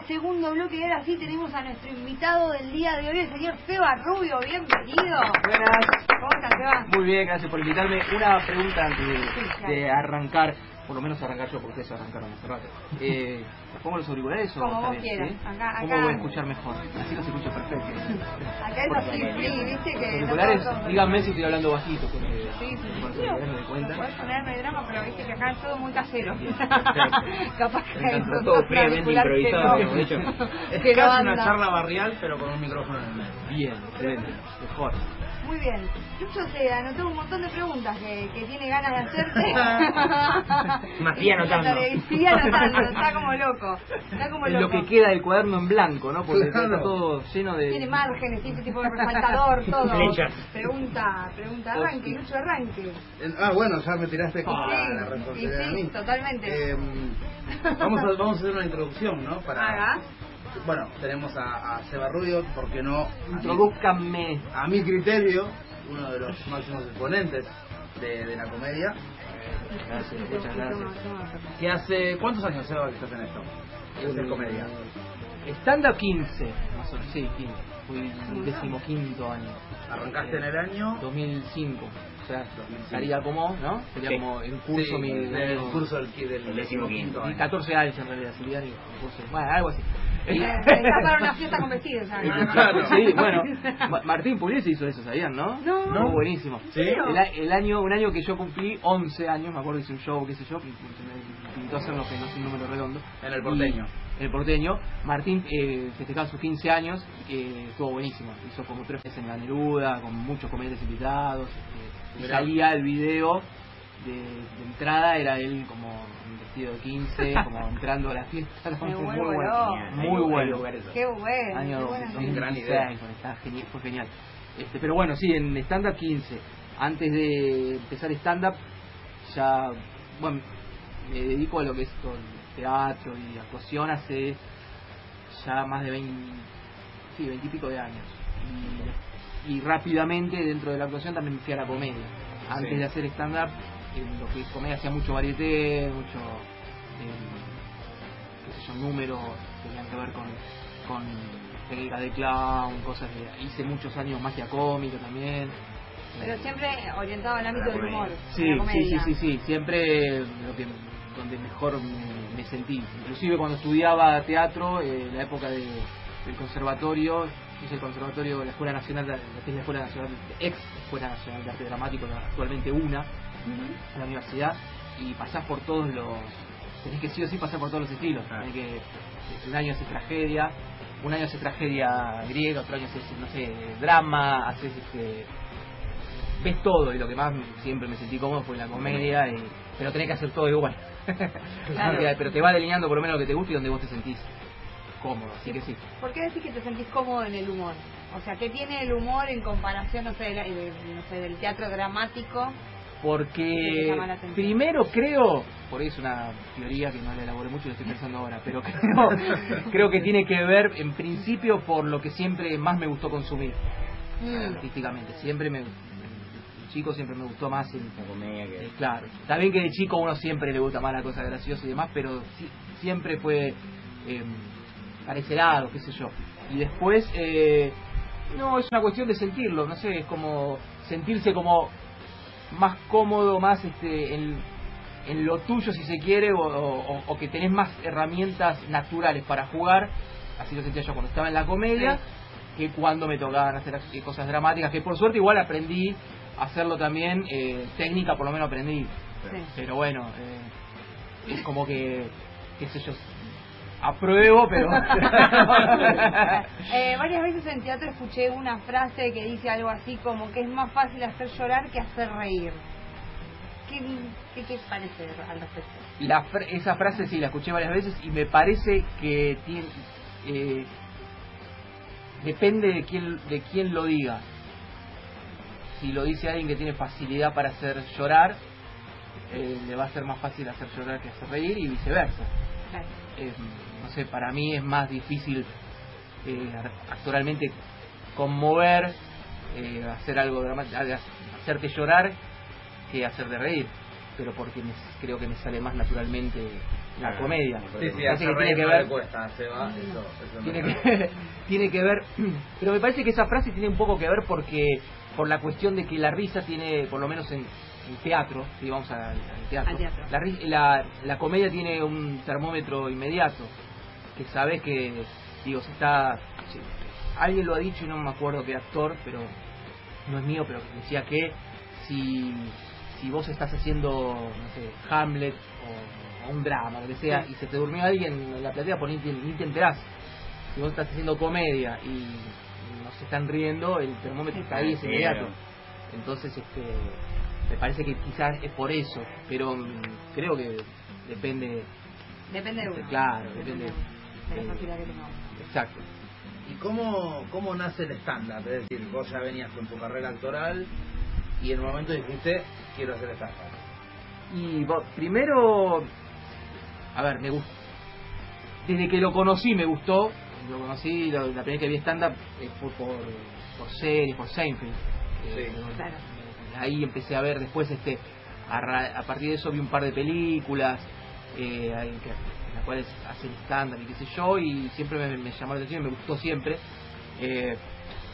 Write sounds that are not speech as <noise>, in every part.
segundo bloque, y ahora sí tenemos a nuestro invitado del día de hoy, el señor Seba Rubio, bienvenido. Buenas. ¿Cómo estás, Seba? Muy bien, gracias por invitarme. Una pregunta antes de, de arrancar, por lo menos arrancar yo, porque ustedes arrancaron hace rato. Eh, ¿Pongo los auriculares o Como vos bien, quieras. sí? Acá- ¿Cómo acá- voy a escuchar mejor? Así los escucho perfecto. <laughs> Acá es así, sí, viste que... Los no auriculares, díganme si estoy hablando bajito, porque Sí, sí, por sí, doy cuenta. Puedes poner, no hay drama, pero viste que acá es todo muy casero. <laughs> Capaz que hay todo previamente particulares que improvisado, no. de hecho. <laughs> Es Que no casi una charla barrial, pero con un micrófono en el medio. Bien, excelente, mejor. Muy bien. Lucho se anotó un montón de preguntas que, que tiene ganas de hacerte. <laughs> Me fui anotando. Sigue anotando, <laughs> está como loco. Está como loco. lo que queda del cuaderno en blanco, ¿no? Porque Claro. está todo lleno de... Tiene márgenes, tiene tipo de resaltador, <laughs> todo. Flechas. Pregunta, pregunta, arranque, Lucho, arranque. Ah, bueno, ya me tiraste como Sí, la, la sí, responsabilidad sí, a mí. totalmente. Eh, vamos, a, vamos a hacer una introducción, ¿no? Para, Haga. Bueno, tenemos a, a Seba Rubio, ¿por qué no? Introduzcanme. a mi criterio, uno de los máximos exponentes de, de la comedia. Gracias, muchas gracias. Que hace, ¿Cuántos años, Seba, que estás en esto? Hacer comedia. Stand-up 15, más o menos, sí, 15. Fui el decimoquinto año. Arrancaste en el año... 2005. O sea, 2005. estaría como, ¿no? Sería Sí. como el curso, Sí, mi, el año- curso del, del, El decimoquinto año. y 14 años en realidad, sería el curso. Bueno, algo así. Eh, Está para una fiesta con vestidos ¿no? Claro. Sí, <laughs> bueno, Ma- Martín Pugliese hizo eso, ¿sabían, no? No. Estuvo buenísimo. ¿Sí? El, año, un año que yo cumplí 11 años, me acuerdo hice un show, qué sé yo, pintó hacer lo que no es un número redondo. En el porteño. Y- en el porteño. Martín eh, festejaba sus 15 años, que estuvo buenísimo. Hizo como tres veces en la Neruda, con muchos comediantes invitados. este, y salía el video de, de entrada, era él como vestido de 15, <laughs> como entrando a la fiesta. Muy, vuelvo bueno. loca. Muy bueno. Qué bueno. Año qué buena 2016, gran idea. bueno, está genial, fue genial. Este, pero bueno, sí, en stand-up 15. Antes de empezar stand-up, ya, bueno, me dedico a lo que es todo el teatro y actuación hace ya más de 20, sí, 20 y pico de años. Y, y rápidamente dentro de la actuación también me fui a la comedia. Antes Sí. de hacer stand-up, lo que es comedia hacía mucho varieté, mucho, eh, qué sé yo, números que tenían que ver con, con técnicas de clown, cosas de... Hice muchos años magia cómica también. Pero siempre orientado al ámbito del humor. Sí, sí, sí, sí, sí, siempre lo que donde mejor me, me sentí. Inclusive cuando estudiaba teatro, eh, en la época de- del conservatorio, hice el conservatorio de la Escuela Nacional, de, la que es la Escuela Nacional, ex Escuela Nacional de Arte Dramático, actualmente una, En la universidad, y pasás por todos los, tenés que sí o sí pasar por todos los estilos. Tenés que, un año haces tragedia, un año haces tragedia griega, otro año haces, no sé, drama, haces este ves todo y lo que más siempre me sentí cómodo fue la comedia y, pero tenés que hacer todo igual <laughs> Claro. pero te va delineando por lo menos lo que te gusta y donde vos te sentís cómodo así que sí ¿Por qué decís que te sentís cómodo en el humor? O sea, ¿qué tiene el humor en comparación, no sé, de la- de- no sé, del teatro dramático? ¿Qué te porque primero creo por ahí es una teoría que no la elaboré mucho y lo estoy pensando ahora pero <laughs> creo, creo que tiene que ver en principio por lo que siempre más me gustó consumir Mm. artísticamente siempre me chico siempre me gustó más el, La comedia que... claro, está bien que de chico uno siempre le gusta más la cosa graciosa y demás, pero si- siempre fue eh, para ese lado, qué sé yo. Y después, eh, no, es una cuestión de sentirlo, no sé, es como sentirse como más cómodo, más este, en, en lo tuyo si se quiere, o, o- o que tenés más herramientas naturales para jugar, así lo sentía yo cuando estaba en la comedia, que cuando me tocaban hacer cosas dramáticas, que por suerte igual aprendí a hacerlo también, eh, técnica por lo menos aprendí, Sí. pero bueno, eh, es como que, qué sé yo, apruebo, pero... <laughs> Eh, varias veces en teatro escuché una frase que dice algo así como que es más fácil hacer llorar que hacer reír. ¿Qué, qué te parece al respecto? La fr- esa frase sí la escuché varias veces y me parece que tiene, eh, depende de quién de quién lo diga. Si lo dice alguien que tiene facilidad para hacer llorar, eh, le va a ser más fácil hacer llorar que hacer reír y viceversa. Claro. Eh, no sé, para mí es más difícil eh, actoralmente conmover, eh, hacer algo dramático, hacerte llorar que hacerte reír, pero porque me- creo que me sale más naturalmente la comedia. Sí, sí, que tiene que ver le cuesta, se va, eso, eso tiene no. que, <laughs> tiene que ver <clears throat> pero me parece que esa frase tiene un poco que ver porque por la cuestión de que la risa tiene por lo menos en, en teatro si vamos al teatro, Al teatro. La, la, la comedia tiene un termómetro inmediato que sabes que digo se está sí, alguien lo ha dicho y no me acuerdo qué actor pero no es mío pero decía que si si vos estás haciendo no sé Hamlet o, o un drama lo que sea y se te durmió alguien en la platea pues ni ni te enterás. Si vos estás haciendo comedia y no se están riendo el termómetro está ahí es Sí, inmediato entonces este me parece que quizás es por eso pero mm, creo que depende Depende de uno. Claro, Depende depende. de la facilidad que tengamos. exacto ¿Y cómo, cómo nace el stand-up? Es decir, vos ya venías con tu carrera actoral y en un momento dijiste, quiero hacer stand-up. Y bo- primero, a ver, me gusta. Desde que lo conocí me gustó. Lo conocí, lo- la primera vez que vi stand-up eh, fue por, por series, por Seinfeld. Eh, Sí. Claro. Ahí empecé a ver después, este a, partir de eso vi un par de películas eh, en las cuales hacen stand-up y qué sé yo, y siempre me, llamó la atención me gustó siempre. Eh,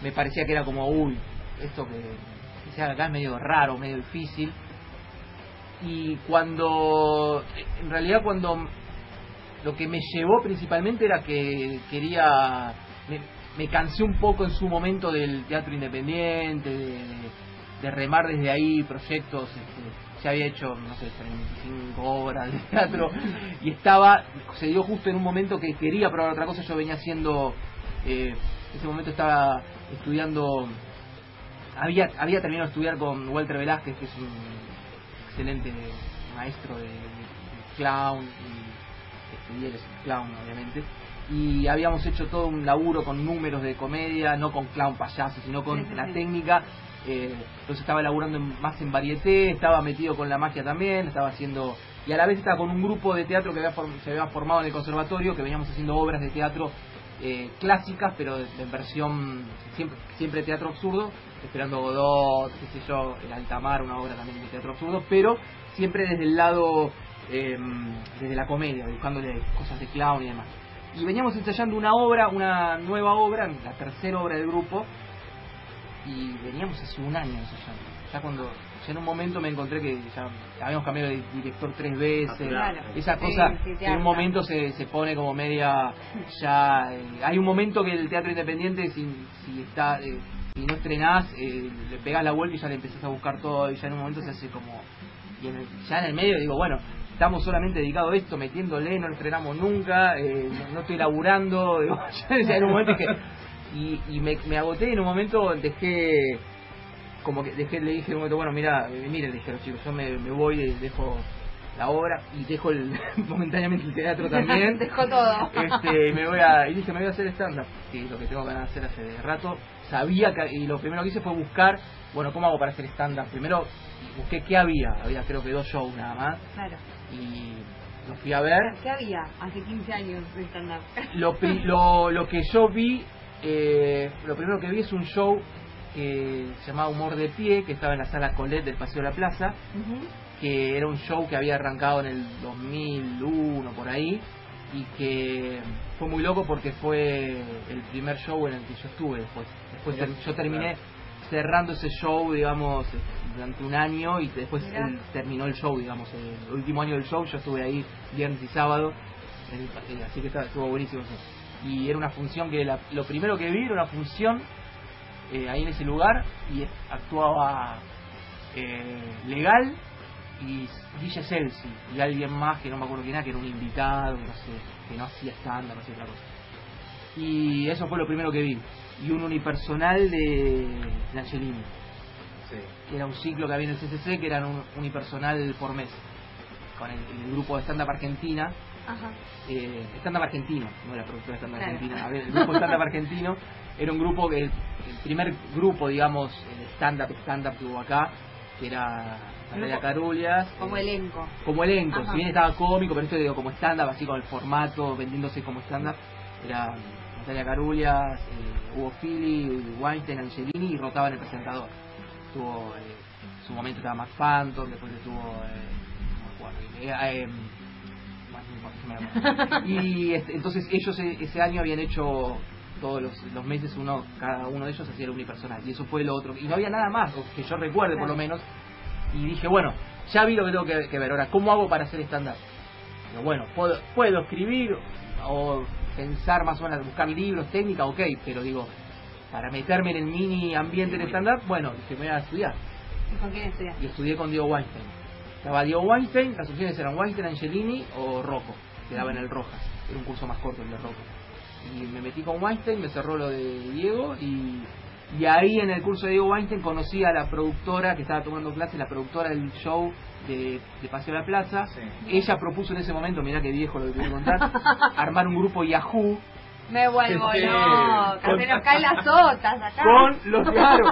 me parecía que era como, uy, esto que, que se haga acá es medio raro, medio difícil y cuando en realidad cuando lo que me llevó principalmente era que quería me, cansé un poco en su momento del teatro independiente de, de remar desde ahí proyectos este, ya había hecho no sé 35 horas de teatro <laughs> y estaba se dio justo en un momento que quería probar otra cosa yo venía haciendo eh, en ese momento estaba estudiando había había terminado de estudiar con Walter Velázquez que es un excelente maestro de, de clown y este, y él es clown obviamente y habíamos hecho todo un laburo con números de comedia no con clown payaso sino con Sí, sí, la técnica eh, entonces estaba laburando en- más en varieté estaba metido con la magia también estaba haciendo y a la vez estaba con un grupo de teatro que había se había formado en el conservatorio que veníamos haciendo obras de teatro eh, clásicas pero en versión siempre siempre teatro absurdo esperando Godot qué sé yo el Altamar una obra también de teatro absurdo pero siempre desde el lado eh, desde la comedia buscándole cosas de clown y demás. Y veníamos ensayando una obra una nueva obra la tercera obra del grupo y veníamos hace un año ensayando. Ya cuando ya en un momento me encontré que ya habíamos cambiado de director tres veces. Claro. esa cosa sí, en un momento se, se pone como media ya eh, hay un momento que el teatro independiente si, si está eh, si no estrenás eh, le pegás la vuelta y ya le empezás a buscar todo y ya en un momento se hace como y en el- ya en el medio digo bueno estamos solamente dedicados a esto metiéndole no lo estrenamos nunca eh, no, no estoy laburando <laughs> digo, ya, ya en un momento que y, y me, me agoté y en un momento dejé como que dejé, le dije en un momento, bueno, mira, eh, miren, le dije los chicos, yo me, me voy, eh, dejo la obra y dejo el, <laughs> momentáneamente el teatro <laughs> también. Dejó todo. Este, y me voy a, y dije, me voy a hacer stand-up, que es lo que tengo ganas de hacer hace rato. Sabía que, y lo primero que hice fue buscar, bueno, ¿cómo hago para hacer stand-up? Primero busqué qué había, había creo que dos shows nada más, Claro. y los fui a ver. ¿Qué había hace 15 años de stand-up? Lo, lo, lo que yo vi, eh, lo primero que vi es un show que se llamaba Humor de Pie, que estaba en la sala Colette del Paseo de la Plaza, que era un show que había arrancado en el 2001 por ahí y que fue muy loco porque fue el primer show en el que yo estuve después. Después Mirá, yo terminé cerrando ese show, digamos, durante un año y después terminó el show, digamos, el último año del show yo estuve ahí viernes y sábado, en el- eh, así que estaba- estuvo buenísimo eso. Y era una función que la- lo primero que vi era una función eh, ahí en ese lugar y actuaba eh, legal y Guille Celsi y alguien más que no me acuerdo quién era, que era un invitado, no sé, que no hacía estándar, no sé otra cosa. Y eso fue lo primero que vi. Y un unipersonal de, de Angelini, Sí. que era un ciclo que había en el CCC, que era un unipersonal por mes, con el, el grupo de stand-up Argentina, Ajá. eh, stand-up argentino, no era productora de stand-up Claro. argentina, a ver, el grupo stand-up <laughs> argentino era un grupo que, el primer grupo, digamos, stand-up, stand-up que hubo acá, que era Natalia Carulias. Como eh, elenco. como elenco, Ajá. si bien estaba cómico, pero esto digo como stand-up, así con el formato, vendiéndose como stand-up, era Natalia Carulias, eh, Hugo Fili, Weinstein, Angelini y rotaban el presentador. Tuvo, eh, en su momento estaba Max Phantom, después estuvo, eh, no me acuerdo, eh, eh, más, más, más. Y este, entonces ellos e- ese año habían hecho todos los, los meses uno cada uno de ellos hacía el unipersonal. Y eso fue lo otro. Y no había nada más que yo recuerde por lo menos. Y dije bueno ya vi lo que tengo que, que ver. Ahora cómo hago para hacer up Digo, bueno puedo puedo escribir o pensar más o menos buscar libros técnica ok pero digo para meterme en el mini ambiente de stand up bueno dije me voy a estudiar. ¿Y con quién estudiaste? y estudié con Diego Weinstein. Estaba Diego Weinstein, las opciones eran Weinstein, Angelini o Rocco, que daba en el Rojas, era un curso más corto el de Rocco. Y me metí con Weinstein, me cerró lo de Diego y, y ahí en el curso de Diego Weinstein conocí a la productora que estaba tomando clase, la productora del show de, de Paseo a la Plaza. Sí. Ella propuso en ese momento, mirá qué viejo lo que te voy a contar, <laughs> armar un grupo Yahoo Me vuelvo Sí. loca, Con- se nos caen las sotas acá. con los claro,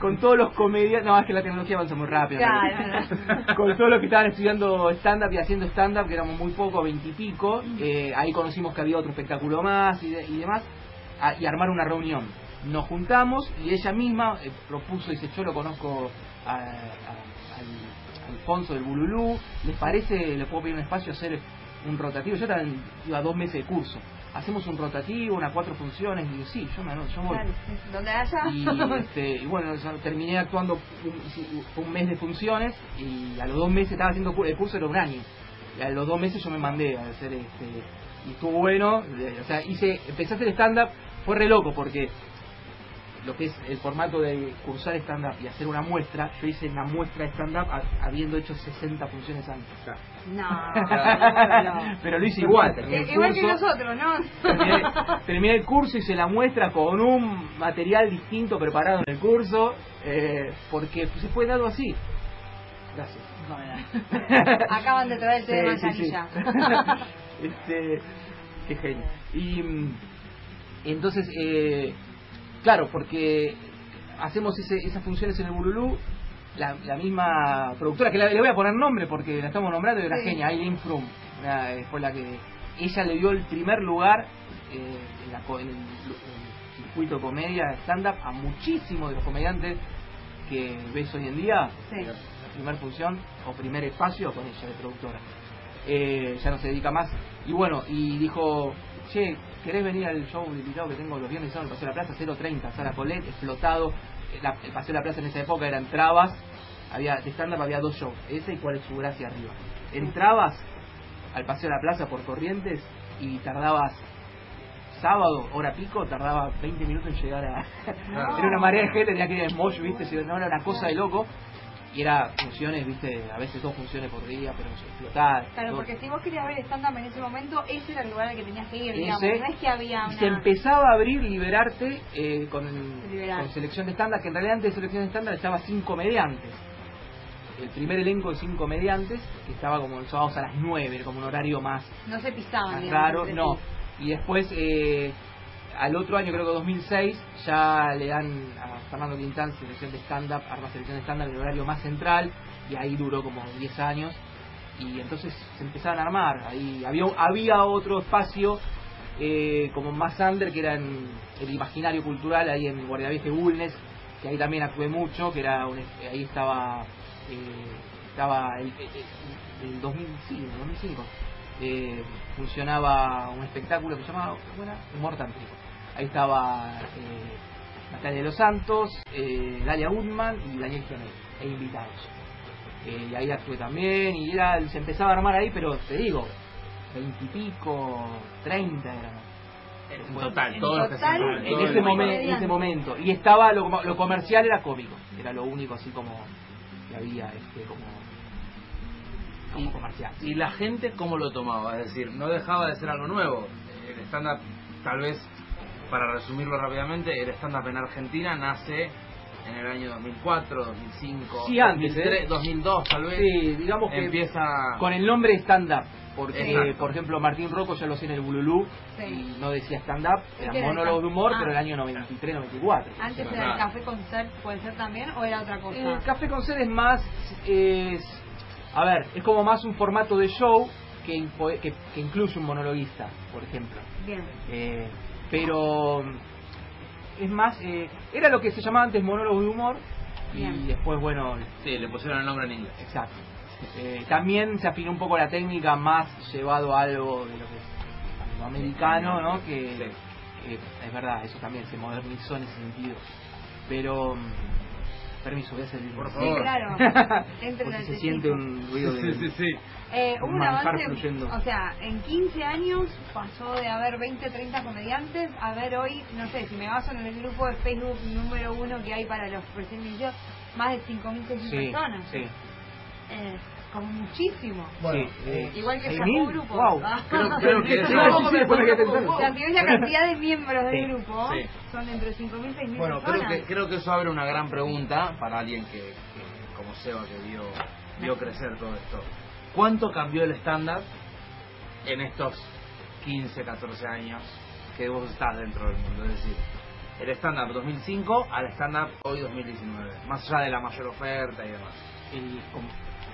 con todos los comediantes, no, es que la tecnología avanza muy rápido. ¿no? Claro. <laughs> con todos los que estaban estudiando stand-up y haciendo stand-up, que éramos muy pocos, veintipico, eh, ahí conocimos que había otro espectáculo más y, de- y demás, a- y armar una reunión. Nos juntamos y ella misma eh, propuso, dice, yo lo conozco a, a- al Alfonso del Bululú, ¿les parece, le puedo pedir un espacio hacer un rotativo? Yo también iba a dos meses de curso. Hacemos un rotativo, unas cuatro funciones, y digo, sí, yo me anoto, yo voy. Donde haya. Y, este, y bueno, yo terminé actuando un, mes de funciones y a los dos meses estaba haciendo el curso era un año. Y a los dos meses yo me mandé a hacer este y estuvo bueno, o sea, hice empecé a hacer stand up, fue re loco porque lo que es el formato de cursar stand up y hacer una muestra, yo hice una muestra de stand up habiendo hecho 60 funciones antes. No, no. Pero lo hice igual, terminé el Igual que nosotros, ¿no? terminé, terminé el curso, hice la muestra con un material distinto preparado en el curso, eh, porque se fue dado así. Gracias. Acaban de traer el té de Sí, sí, sí. manzanilla. <laughs> este, qué genio. Y mm, entonces, eh, claro, porque hacemos ese, esas funciones en el Bululú, la, la misma productora, que le, le voy a poner nombre porque la estamos nombrando, era Sí. genia, Aileen Frum, eh, fue la que ella le dio el primer lugar eh, en, la en el, el circuito de comedia stand-up a muchísimos de los comediantes que ves hoy en día Sí. primer función o primer espacio con ella de productora. Eh, ya no se dedica más. Y bueno, y dijo, che, ¿querés venir al show de invitado que tengo los viernes en el Paseo de la Plaza 030, Sala Colet, explotado? Eh, la- el Paseo de la Plaza en esa época eran trabas, había, de stand-up había dos shows, ese y cuál es su gracia arriba. Entrabas al Paseo de la Plaza por Corrientes y tardabas sábado, hora pico, tardaba 20 minutos en llegar a... <laughs> era una marea de gente, tenía que ir en Mosh, viste, no era una cosa de loco. Y era funciones, viste, a veces dos funciones por día, pero explotar. Claro, todo. porque si vos querías ver stand-up en ese momento, ese era el lugar al que tenías que ir, digamos. Ese, No es que había una... se empezaba a abrir Liberarte eh, con, selección de estándar, que en realidad antes de selección de estándar estaba sin comediantes. El primer elenco de cinco comediantes, que estaba como los sábados a las 9, era como un horario más, No se pisaban, más digamos, raro. No. Y después, eh, al otro año, creo que 2006, ya le dan a Fernando Quintán selección de stand-up, arma selección de stand-up en el horario más central, y ahí duró como 10 años. Y entonces se empezaron a armar. Ahí había, había otro espacio eh, como más under, que era en el imaginario cultural, ahí en Guardiavieja y Bulnes, que ahí también actué mucho, que era un- ahí estaba eh, estaba el, el, el 2000, sí, en el 2005 eh, funcionaba un espectáculo que se llamaba ¿cómo era? Ahí estaba eh, Natalia de los Santos, eh, Dalia Goodman y Daniel Gianelli, e invitados. Eh, y ahí actué también, y era, se empezaba a armar ahí, pero te digo, veintipico, treinta eran. En total, En todos total, En ese, en momento. Y estaba, lo, lo comercial era cómico, era lo único así como que había, este, como, como Y- comercial. ¿Y la gente cómo lo tomaba? Es decir, no dejaba de ser algo nuevo. El stand-up, tal vez, para resumirlo rápidamente, el stand-up en Argentina nace en el año 2004, 2005, Sí, antes, 2003, ¿eh? 2002 tal vez. Sí, digamos que Empieza... con el nombre stand-up. Porque, Exacto. por ejemplo, Martín Rocco ya lo hacía en el Bululú Sí. y no decía stand-up, era ¿Qué era monólogo de humor, stand- pero el Ah. año 93, 94. Antes era Claro. el café concert, puede ser también, o era otra cosa. El Café con Sed es más. Es, a ver, es como más un formato de show que, que, que incluye un monologuista, por ejemplo. Bien. Eh, pero es más, eh, era lo que se llamaba antes monólogo de humor y después, bueno, Sí, le pusieron el nombre en inglés. exacto. Eh, también se afinó un poco la técnica, más llevado a algo de lo que es lo americano, ¿no? Que, que es verdad, eso también se modernizó en ese sentido. Pero, mm, permiso, voy a el Por Sí, favor. claro. <laughs> Entre Porque el se siente un ruido de... Sí, sí, sí. Eh, hubo un avance, fluyendo. o sea, en 15 años pasó de haber 20, 30 comediantes a ver hoy, no sé, si me baso en el grupo de Facebook número uno que hay para los recién más de 5.000, 6.000 Sí, personas. sí. Eh, como muchísimo. Bueno, Sí, eh, Igual que ¿seis sacó mil? grupo. Wow. Ah. Creo, <laughs> creo que Sí. O sea, si la cantidad de miembros del Sí, grupo, sí. son entre 5.000 y 6.000 Bueno, creo que, creo que eso abre una gran pregunta para alguien que, que, como Seba, que vio, vio crecer todo esto. ¿Cuánto cambió el estándar en estos 15, 14 años que vos estás dentro del mundo? Es decir, el estándar 2005 al estándar hoy 2019, más allá de la mayor oferta y demás. El- como-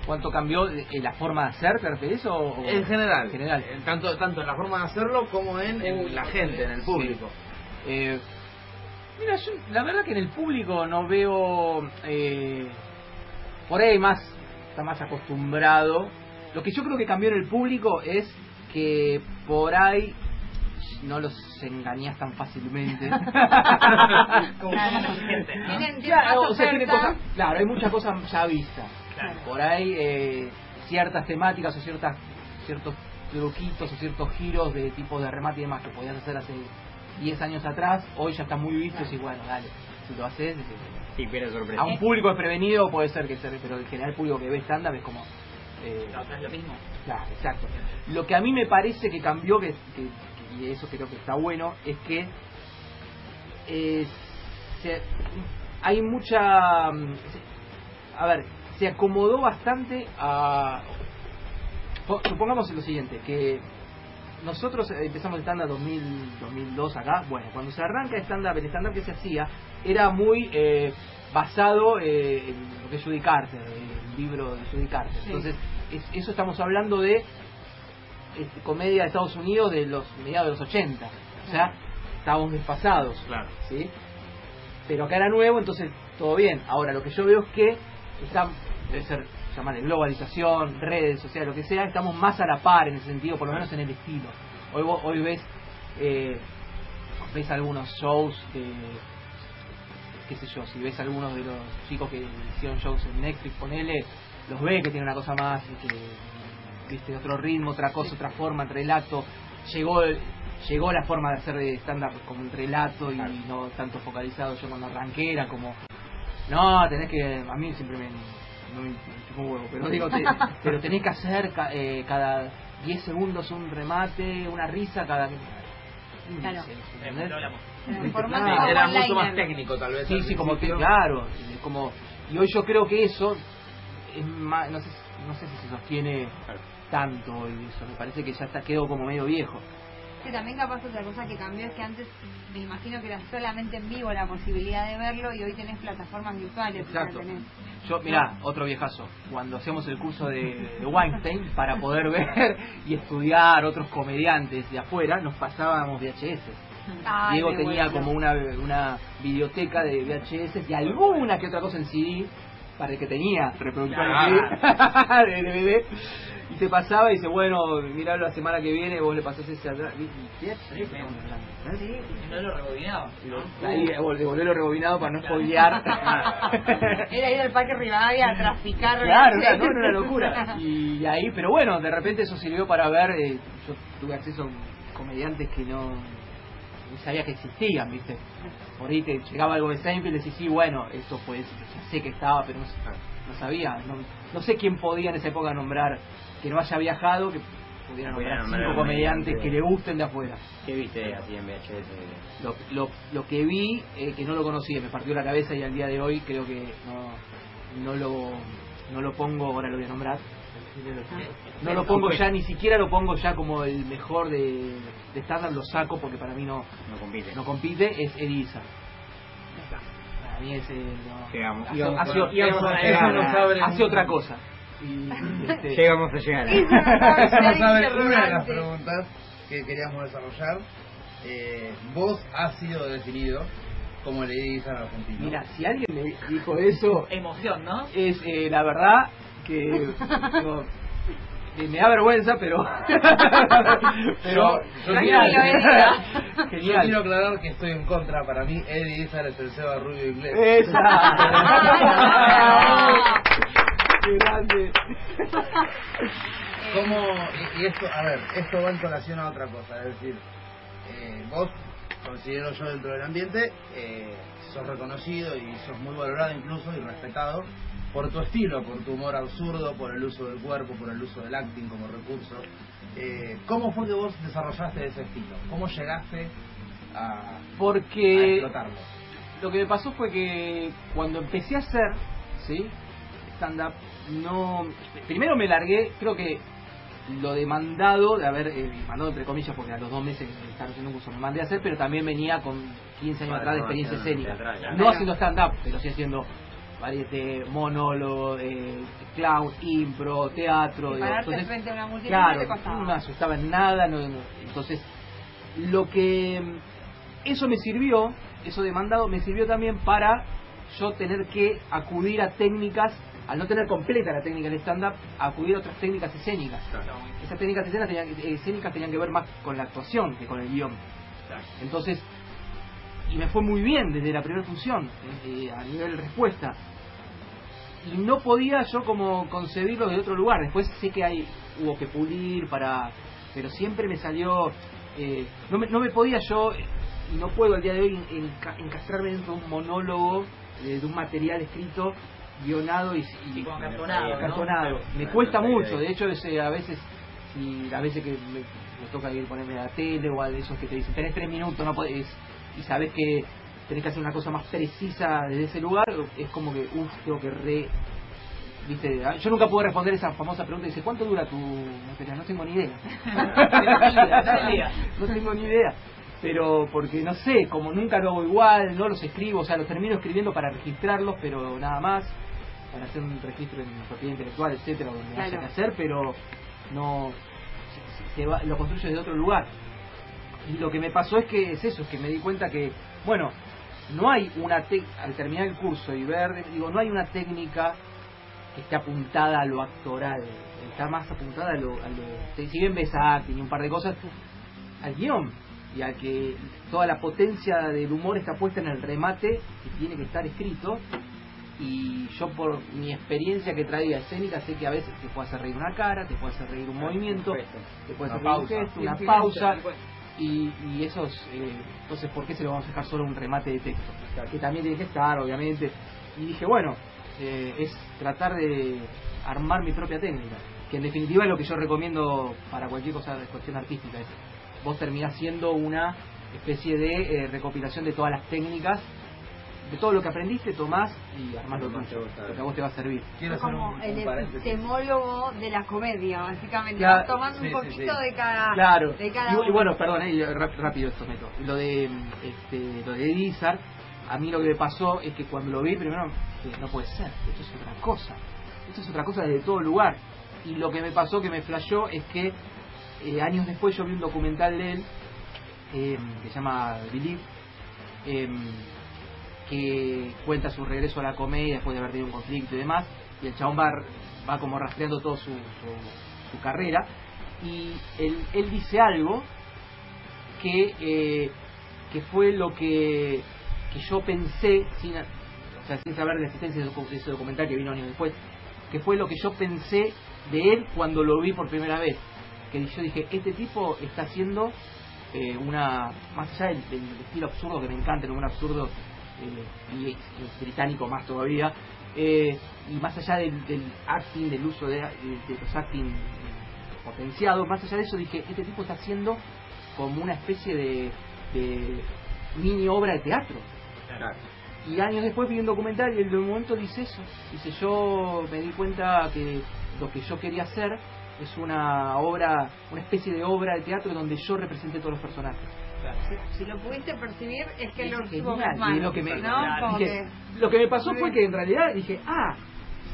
¿Cuánto cambió eh, la forma de hacer, te refieres? O, o- En general, En general. eh, tanto, tanto en la forma de hacerlo como en, en la gente, en el público. Eh, mira, yo la verdad que en el público no veo... eh, por ahí más está más acostumbrado. Lo que yo creo que cambió en el público es que por ahí no los engañas tan fácilmente. <laughs> Como <laughs> Claro. gente, ¿no? Tienen, tienen Claro, más o sea, tiene oferta. cosas, claro, hay muchas cosas ya vistas. Por ahí eh, ciertas temáticas o ciertas ciertos truquitos o ciertos giros de tipos de remate y demás que podías hacer hace 10 años atrás, hoy ya están muy vistos y bueno, dale, si lo haces, Sí, sorpresa. a un público desprevenido puede ser que se, pero en general el público que ve stand-up es como... eh, es lo mismo. Claro, exacto. Lo que a mí me parece que cambió, que, que- y eso creo que está bueno, es que eh, se- hay mucha... mm, A ver, se acomodó bastante a... po- Supongamos lo siguiente, que nosotros eh, empezamos el stand-up 2000, 2002 acá. Bueno, cuando se arranca el stand-up, el stand-up que se hacía era muy eh, basado eh, en lo que es Judy Carter, el libro de Judy Carter. Sí. Entonces, es- eso estamos hablando de este, comedia de Estados Unidos de los mediados de los 80. O sea, estábamos desfasados. Claro. ¿sí? Pero acá era nuevo, entonces todo bien. Ahora, lo que yo veo es que está, debe ser llamarle globalización, redes sociales, lo que sea, estamos más a la par en ese sentido, por lo menos en el estilo. Hoy vos- hoy ves eh, ves algunos shows de qué sé yo, si ves algunos de los chicos que hicieron shows en Netflix, ponele, los ves que tienen una cosa más, que viste otro ritmo, otra cosa, otra forma, el relato, llegó el- llegó la forma de hacer de stand-up como un relato y no tanto focalizado yo cuando arranqué era como no tenés que a mí siempre me no me, un huevo pero <laughs> digo te- pero tenés que hacer ca- eh, cada 10 segundos un remate una risa cada Claro. era mucho más técnico tal vez. Sí, sí, como claro, como y hoy yo creo que eso es más, no sé, no sé si se sostiene tanto hoy eso, me parece que ya está quedó como medio viejo. Sí, también capaz otra cosa que cambió es que antes me imagino que era solamente en vivo la posibilidad de verlo y hoy tenés plataformas virtuales. Exacto. tenés- Yo, mirá, otro viejazo, cuando hacíamos el curso de, de Weinstein para poder <laughs> ver y estudiar otros comediantes de afuera, nos pasábamos VHS. Ay, Diego tenía bueno. como una, una videoteca de VHS y alguna que otra cosa en CD para el que tenía reproductor <laughs> de DVD y te pasaba y dice bueno mirá la semana que viene vos le pasás ese atrás ¿qué? ¿eh? Y no lo rebobinaba. ¿no? ahí devolverlo rebobinado para no spoilear <laughs> Era ir al Parque Rivadavia a traficar. Claro, ¿no? claro, no, era una locura. Y ahí, pero bueno, de repente eso sirvió para ver, eh, yo tuve acceso a comediantes que no, ni sabía que existían, ¿viste? Por ahí te llegaba algo de Seinfeld y decís, sí, bueno, esto ya sé que estaba, pero no, no sabía. No, no sé quién podía en esa época nombrar, que no haya viajado, que pudiera Pudiera nombrar cinco comediantes comediante. que le gusten de afuera. ¿Qué viste así en VHS? Lo, lo, lo que vi, eh, que no lo conocía, me partió la cabeza y al día de hoy creo que no, no, lo, no lo pongo, ahora lo voy a nombrar. No lo pongo ya, ni siquiera lo pongo ya como el mejor de, de stand lo saco porque para mí no, No compite. no compite, es Elisa. Para mí es no, hace, hace- hace- hace otra cosa. Este, Llegamos a llegar. Una de las preguntas que queríamos desarrollar. Eh, vos has sido definido como dicen al argentino. Mira, si alguien me dijo eso, Emoción, ¿no? es eh, la verdad que eh, me da vergüenza, pero pero Yo genial, quiero-. Yo quiero aclarar que estoy en contra. Para mí, Eddie Izzard es el Seba Rubio inglés. Esa. Qué grande. <laughs> ¿Cómo, y, y esto, a ver, esto va en colación a otra cosa, es decir, eh, vos, considero yo dentro del ambiente, eh, sos reconocido y sos muy valorado incluso y respetado por tu estilo, por tu humor absurdo, por el uso del cuerpo, por el uso del acting como recurso. Eh, ¿Cómo fue que vos desarrollaste ese estilo? ¿Cómo llegaste a, a Porque explotarlo? lo que me pasó fue que cuando empecé a hacer, ¿sí? Stand-up, no. Primero me largué, creo que lo demandado de haber, eh, mandado entre comillas, porque a los dos meses de estar haciendo un curso me mandé a hacer, pero también venía con 15 años Vale, atrás de experiencia no, escénica. No Claro. haciendo stand-up, pero sí haciendo variete, monólogo, eh, clown, impro, teatro. Y digo, pararte entonces, frente a una multitud Claro, no te costaba. no me asustaba en nada, no- no- entonces lo que eso me sirvió, eso demandado me sirvió también para yo tener que acudir a técnicas, al no tener completa la técnica del stand-up, acudir a otras técnicas escénicas. Esas técnicas escénicas tenían, eh, escénicas tenían que ver más con la actuación que con el guion. Entonces, y me fue muy bien desde la primera función, eh, a nivel respuesta. Y no podía yo como concebirlo de otro lugar. Después sé que hay hubo que pulir para... Pero siempre me salió... eh, no, me, no me podía yo, eh, y no puedo al día de hoy, enca- encastrarme dentro de un monólogo, eh, de un material escrito, guionado y, y, Y. Me cuesta mucho, de hecho ese, a veces y a veces que me, me toca ir ponerme a la tele o a esos que te dicen tenés tres minutos no podés y sabes que tenés que hacer una cosa más precisa desde ese lugar es como que uff tengo que re viste Ah, yo nunca pude responder esa famosa pregunta dice ¿cuánto dura tu material? no tengo ni idea. <laughs> No tengo ni idea. Pero porque no sé como nunca lo hago igual no los escribo o sea los termino escribiendo para registrarlos pero nada más para hacer un registro en propiedad intelectual etcétera donde haya Claro. que hacer pero no se- va- lo construyo de otro lugar y lo que me pasó es que es eso es que me di cuenta que bueno no hay una tec- al terminar el curso y ver digo no hay una técnica que esté apuntada a lo actoral está más apuntada a lo, a lo si bien ves acting y un par de cosas al guion y a que toda la potencia del humor está puesta en el remate que tiene que estar escrito y yo por mi experiencia que traía escénica sé que a veces te puede hacer reír una cara, te puede hacer reír un movimiento, te puede hacer Una reír un pausa. gesto, una pausa y, y esos eh, entonces ¿por qué se lo vamos a dejar solo un remate de texto? que también tiene que estar obviamente y dije bueno eh, es tratar de armar mi propia técnica que en definitiva es lo que yo recomiendo para cualquier cosa de cuestión artística es vos terminás siendo una especie de eh, recopilación de todas las técnicas de todo lo que aprendiste tomás y armás lo Lo que más tuyo, te gusta. lo que a vos te va a servir Quiero Es como un, el epistemólogo de la comedia, básicamente. Claro, tomando sí, un poquito sí. de cada. Claro. De cada Y, bueno, perdón, eh, rap- rápido esto meto. Lo de este, lo de Edizar, a mí lo que me pasó es que cuando lo vi primero dije, no puede ser, esto es otra cosa. Esto es otra cosa desde todo lugar. Y lo que me pasó que me flashó es que eh, años después yo vi un documental de él eh, que se llama Believe eh, que cuenta su regreso a la comedia después de haber tenido un conflicto y demás y el chabón va, va como rastreando toda su, su, carrera y él, él dice algo que eh, que fue lo que que yo pensé sin o sea, sin saber la existencia de ese documental que vino años después que fue lo que yo pensé de él cuando lo vi por primera vez. Que yo dije este tipo está haciendo eh, una más allá del, del estilo absurdo que me encanta un absurdo eh, y, británico más todavía eh, y más allá del, del acting del uso de, de- los acting eh, potenciados más allá de eso dije este tipo está haciendo como una especie de, de mini obra de teatro Claro. y años después vi un documental y en el momento dice eso. Dice, yo me di cuenta que lo que yo quería hacer es una obra, una especie de obra de teatro donde yo represente todos los personajes. Si lo pudiste percibir, es que lo es lo que me, ¿no? Como dije, que- lo que me pasó fue que en realidad dije, ah,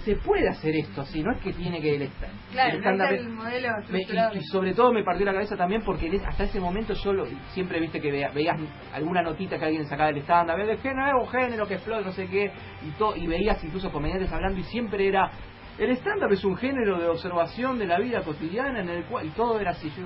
se puede hacer esto así, no es que tiene que el, esta- Claro, el no stand-up es el modelo me- estructurado. y, y sobre todo me partió la cabeza también porque hasta ese momento yo lo- siempre viste que vea- veías alguna notita que alguien sacaba del stand-up, el género, un género que explota, no sé qué, y, todo, y veías incluso comediantes hablando y siempre era, el stand-up es un género de observación de la vida cotidiana en el cual, y todo era así. Yo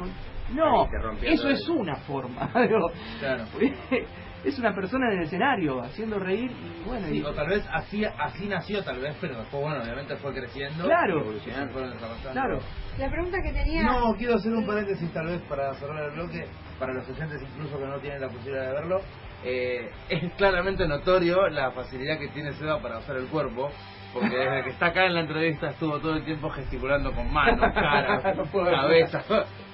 no, eso es una forma. <laughs> Digo, Claro. <laughs> es una persona en el escenario haciendo reír y bueno, Sí, y- o tal vez así, así nació, tal vez, pero después, bueno, obviamente fue creciendo. Claro. evolucionando, fueron claro. La pregunta que tenía... No, quiero hacer un paréntesis tal vez para cerrar el bloque, para los oyentes incluso que no tienen la posibilidad de verlo. Eh, es claramente notorio la facilidad que tiene Seba para usar el cuerpo, porque desde que está acá en la entrevista estuvo todo el tiempo gesticulando con manos, <laughs> cara, cabeza,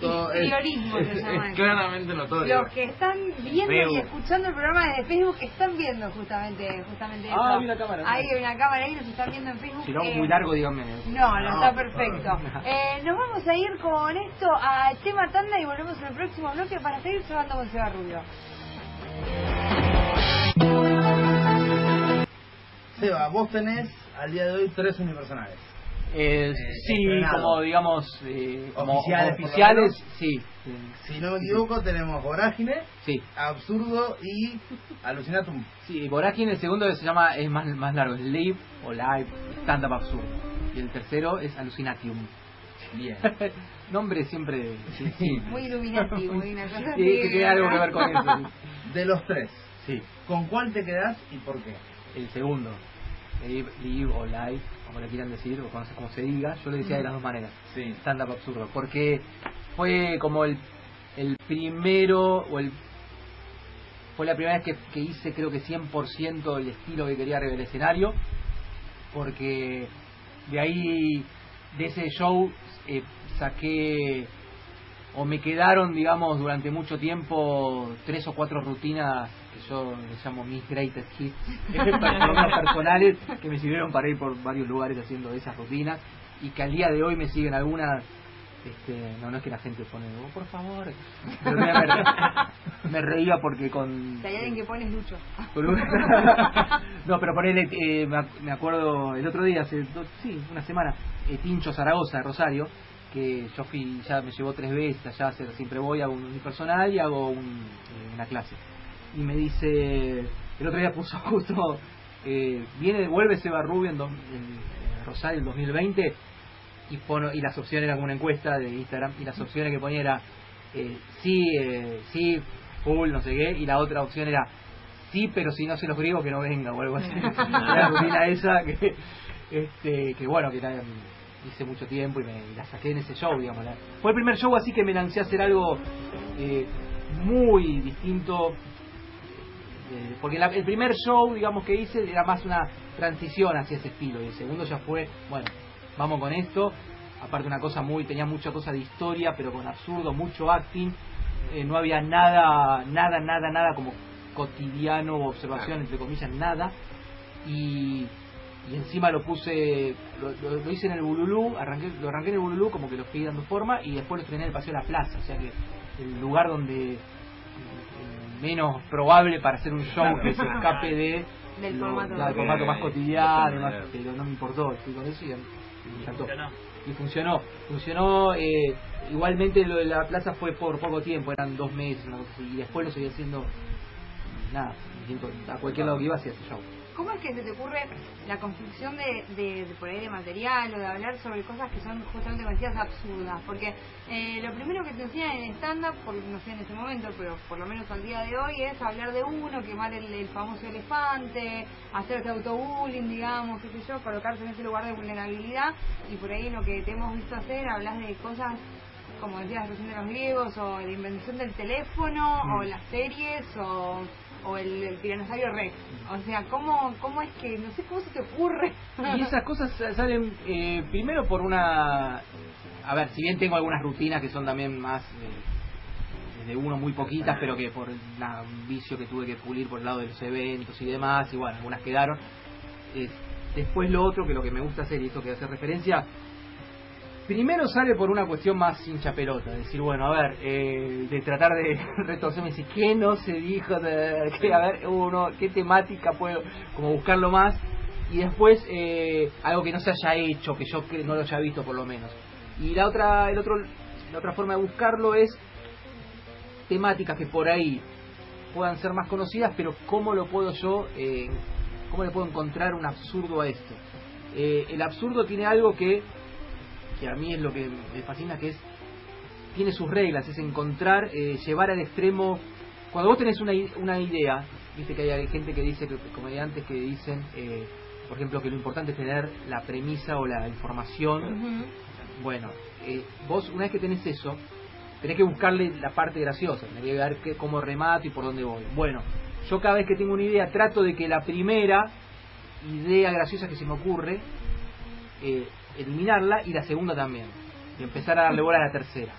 todo es, es- llama es eso. claramente notorio. Los que están viendo y escuchando el programa desde Facebook están viendo justamente justamente Ah, eso. vi la cámara. Hay una cámara ahí, nos están viendo en Facebook. Si lo hago Eh, muy largo, díganme. No, no, No. está perfecto. Eh, nos vamos a ir con esto al tema tanda y volvemos en el próximo bloque para seguir jugando con Seba Rubio. Seba, vos tenés al día de hoy tres unipersonales. Eh, sí, estrenado. como digamos, eh, como Oficiales, sí. eh, Si no me equivoco, tenemos Vorágine, Sí, Absurdo y Alucinatum. sí, Vorágine, el segundo se llama, es más, más largo, es Live o Live, Stand Up Absurdo. Y el tercero es Alucinatium. Bien. <laughs> Nombre siempre, sí, sí. Muy iluminativo, <laughs> muy una cosa Sí, así. que tiene algo que ver con eso. De los tres, Sí, ¿con cuál te quedás y por qué? el segundo, Live, live o Live, como le quieran decir, o como se, como se diga, yo le decía de las dos maneras. Sí. stand-up absurdo, porque fue como el, el primero, o el fue la primera vez que, que hice creo que 100% el estilo que quería arriba del escenario, porque de ahí, de ese show, eh, saqué, o me quedaron, digamos, durante mucho tiempo, tres o cuatro rutinas yo les llamo mis greatest hits, <laughs> personas personales, que me sirvieron para ir por varios lugares haciendo esas rutinas, y que al día de hoy me siguen algunas este, no, no es que la gente pone, oh, por favor. Pero me, me- reía porque con. Si hay alguien que pone es Lucho. <laughs> no, pero ponele, eh, me ac- me acuerdo el otro día, hace dos, sí, una semana, eh, Tincho Zaragoza de Rosario, que yo fui, ya me llevó tres veces allá, siempre voy, hago un unipersonal y hago un, eh, una clase. Y me dice, el otro día puso <laughs> justo, eh, viene, vuelve Seba Rubio en, dos- en, Rosario el 2020 y, pono, y las opciones eran como una encuesta de Instagram y las opciones que ponía era eh, sí, eh, sí, full, no sé qué, y la otra opción era sí, pero si no sé los griegos que no venga o algo así. <laughs> la rutina esa que, este, que bueno, que la hice mucho tiempo y me y la saqué en ese show, digamos. la- fue el primer show así que me lancé a hacer algo eh, muy distinto eh, porque la- el primer show, digamos, que hice era más una transición hacia ese estilo. Y el segundo ya fue, bueno, vamos con esto. Aparte una cosa muy, tenía mucha cosa de historia, pero con absurdo, mucho acting. Eh, no había nada, nada, nada, nada como cotidiano observación, entre comillas, nada. Y, y encima lo puse, lo, lo- lo hice en el Bululú, arranqué, lo arranqué en el Bululú como que lo fui dando forma y después lo estrené en el Paseo de la Plaza. O sea que el lugar donde menos probable para hacer un show que se escape de Del lo- formato. del formato más cotidiano, más- pero no me importó, fui con eso y me encantó. Y funcionó, funcionó, eh, igualmente lo de la plaza fue por poco tiempo, eran dos meses, y después lo seguí haciendo, nada, a cualquier lado que iba hacía ese show. ¿Cómo es que se te ocurre la construcción de, de, de por ahí de material o de hablar sobre cosas que son justamente decías absurdas? Porque eh, lo primero que te enseñan en stand-up, no sé en ese momento, pero por lo menos al día de hoy, es hablar de uno, quemar el, el famoso elefante, hacerse autobullying, digamos, qué sé yo, colocarse en ese lugar de vulnerabilidad y por ahí lo que te hemos visto hacer, hablas de cosas como decías recién de los griegos, o la invención del teléfono, o las series, o, o el, el tiranosaurio rex. O sea, ¿cómo, ¿cómo es que, no sé cómo se te ocurre? Y esas cosas salen eh, primero por una... A ver, si bien tengo algunas rutinas que son también más eh, de uno muy poquitas, pero que por un vicio que tuve que pulir por el lado de los eventos y demás, y bueno, algunas quedaron. Eh, después lo otro, que lo que me gusta hacer, y esto que hace referencia, primero sale por una cuestión más hincha pelota, decir, bueno, a ver, eh, de tratar de <laughs> retorcerme, decir, ¿qué no se dijo? De, que, a ver, uno, ¿qué temática puedo, como buscarlo más? y después eh, algo que no se haya hecho, que yo no lo haya visto por lo menos. Y la otra, el otro, la otra forma de buscarlo es temáticas que por ahí puedan ser más conocidas, pero cómo lo puedo yo, eh, cómo le puedo encontrar un absurdo a esto. Eh, el absurdo tiene algo que, que a mí es lo que me fascina, que es tiene sus reglas, es encontrar, eh, llevar al extremo. Cuando vos tenés una, una idea, viste que hay gente que dice, comediantes que dicen, eh, por ejemplo, que lo importante es tener la premisa o la información. Bueno, eh, vos una vez que tenés eso, tenés que buscarle la parte graciosa, tenés que ver qué, cómo remato y por dónde voy. Bueno, yo cada vez que tengo una idea trato de que la primera idea graciosa que se me ocurre, eh, eliminarla y la segunda también. Y empezar a darle bola a la tercera.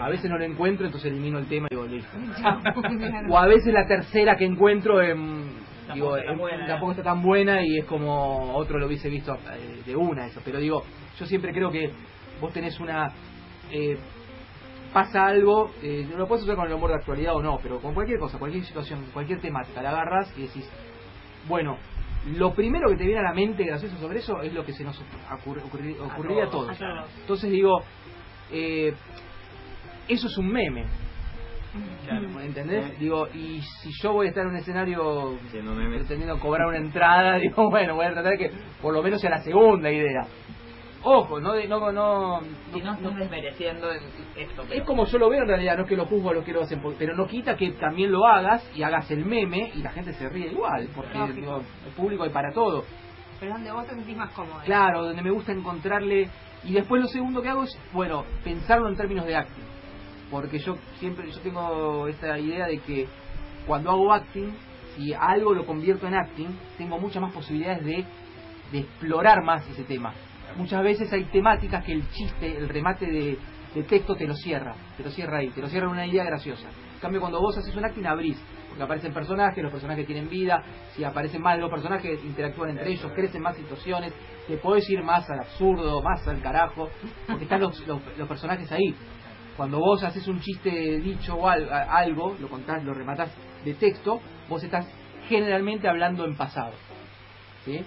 A veces no lo encuentro, entonces elimino el tema y digo, listo. <laughs> o a veces la tercera que encuentro em, digo, Tampoco está em, buena. tampoco está tan buena y es como otro lo hubiese visto eh, de una eso. Pero digo, yo siempre creo que vos tenés una... eh, pasa algo, eh, lo puedes usar con el humor de actualidad o no, pero con cualquier cosa, cualquier situación, cualquier temática, la agarras y decís, bueno, lo primero que te viene a la mente gracioso sobre eso es lo que se nos ocurri- ocurri- ocurriría a todos. a todos. Entonces digo, eh, eso es un meme, Claro. ¿entendés? Digo, y si yo voy a estar en un escenario pretendiendo cobrar una entrada, <laughs> digo, bueno, voy a tratar de que por lo menos sea la segunda idea. Ojo, no, de- no, no, Si no estás desmereciendo esto, es como yo lo veo en realidad, no es que lo juzgo, lo quiero hacer, pero no quita que también lo hagas y hagas el meme y la gente se ríe igual, porque digo, el público hay para todo. Pero donde vos te sentís más cómodo. Claro, donde me gusta encontrarle. Y después lo segundo que hago es, bueno, pensarlo en términos de acting. Porque yo siempre, yo tengo esta idea de que cuando hago acting, si algo lo convierto en acting, tengo muchas más posibilidades de, de explorar más ese tema. Muchas veces hay temáticas que el chiste, el remate de, texto te lo cierra, te lo cierra ahí, te lo cierra en una idea graciosa. En cambio, cuando vos haces un acting, abrís, porque aparecen personajes, los personajes tienen vida, si aparecen más los personajes, interactúan entre ellos, crecen más situaciones, te podés ir más al absurdo, más al carajo, porque están los, los, los personajes ahí. Cuando vos haces un chiste dicho o algo, lo contás, lo rematás de texto, vos estás generalmente hablando en pasado. ¿Sí?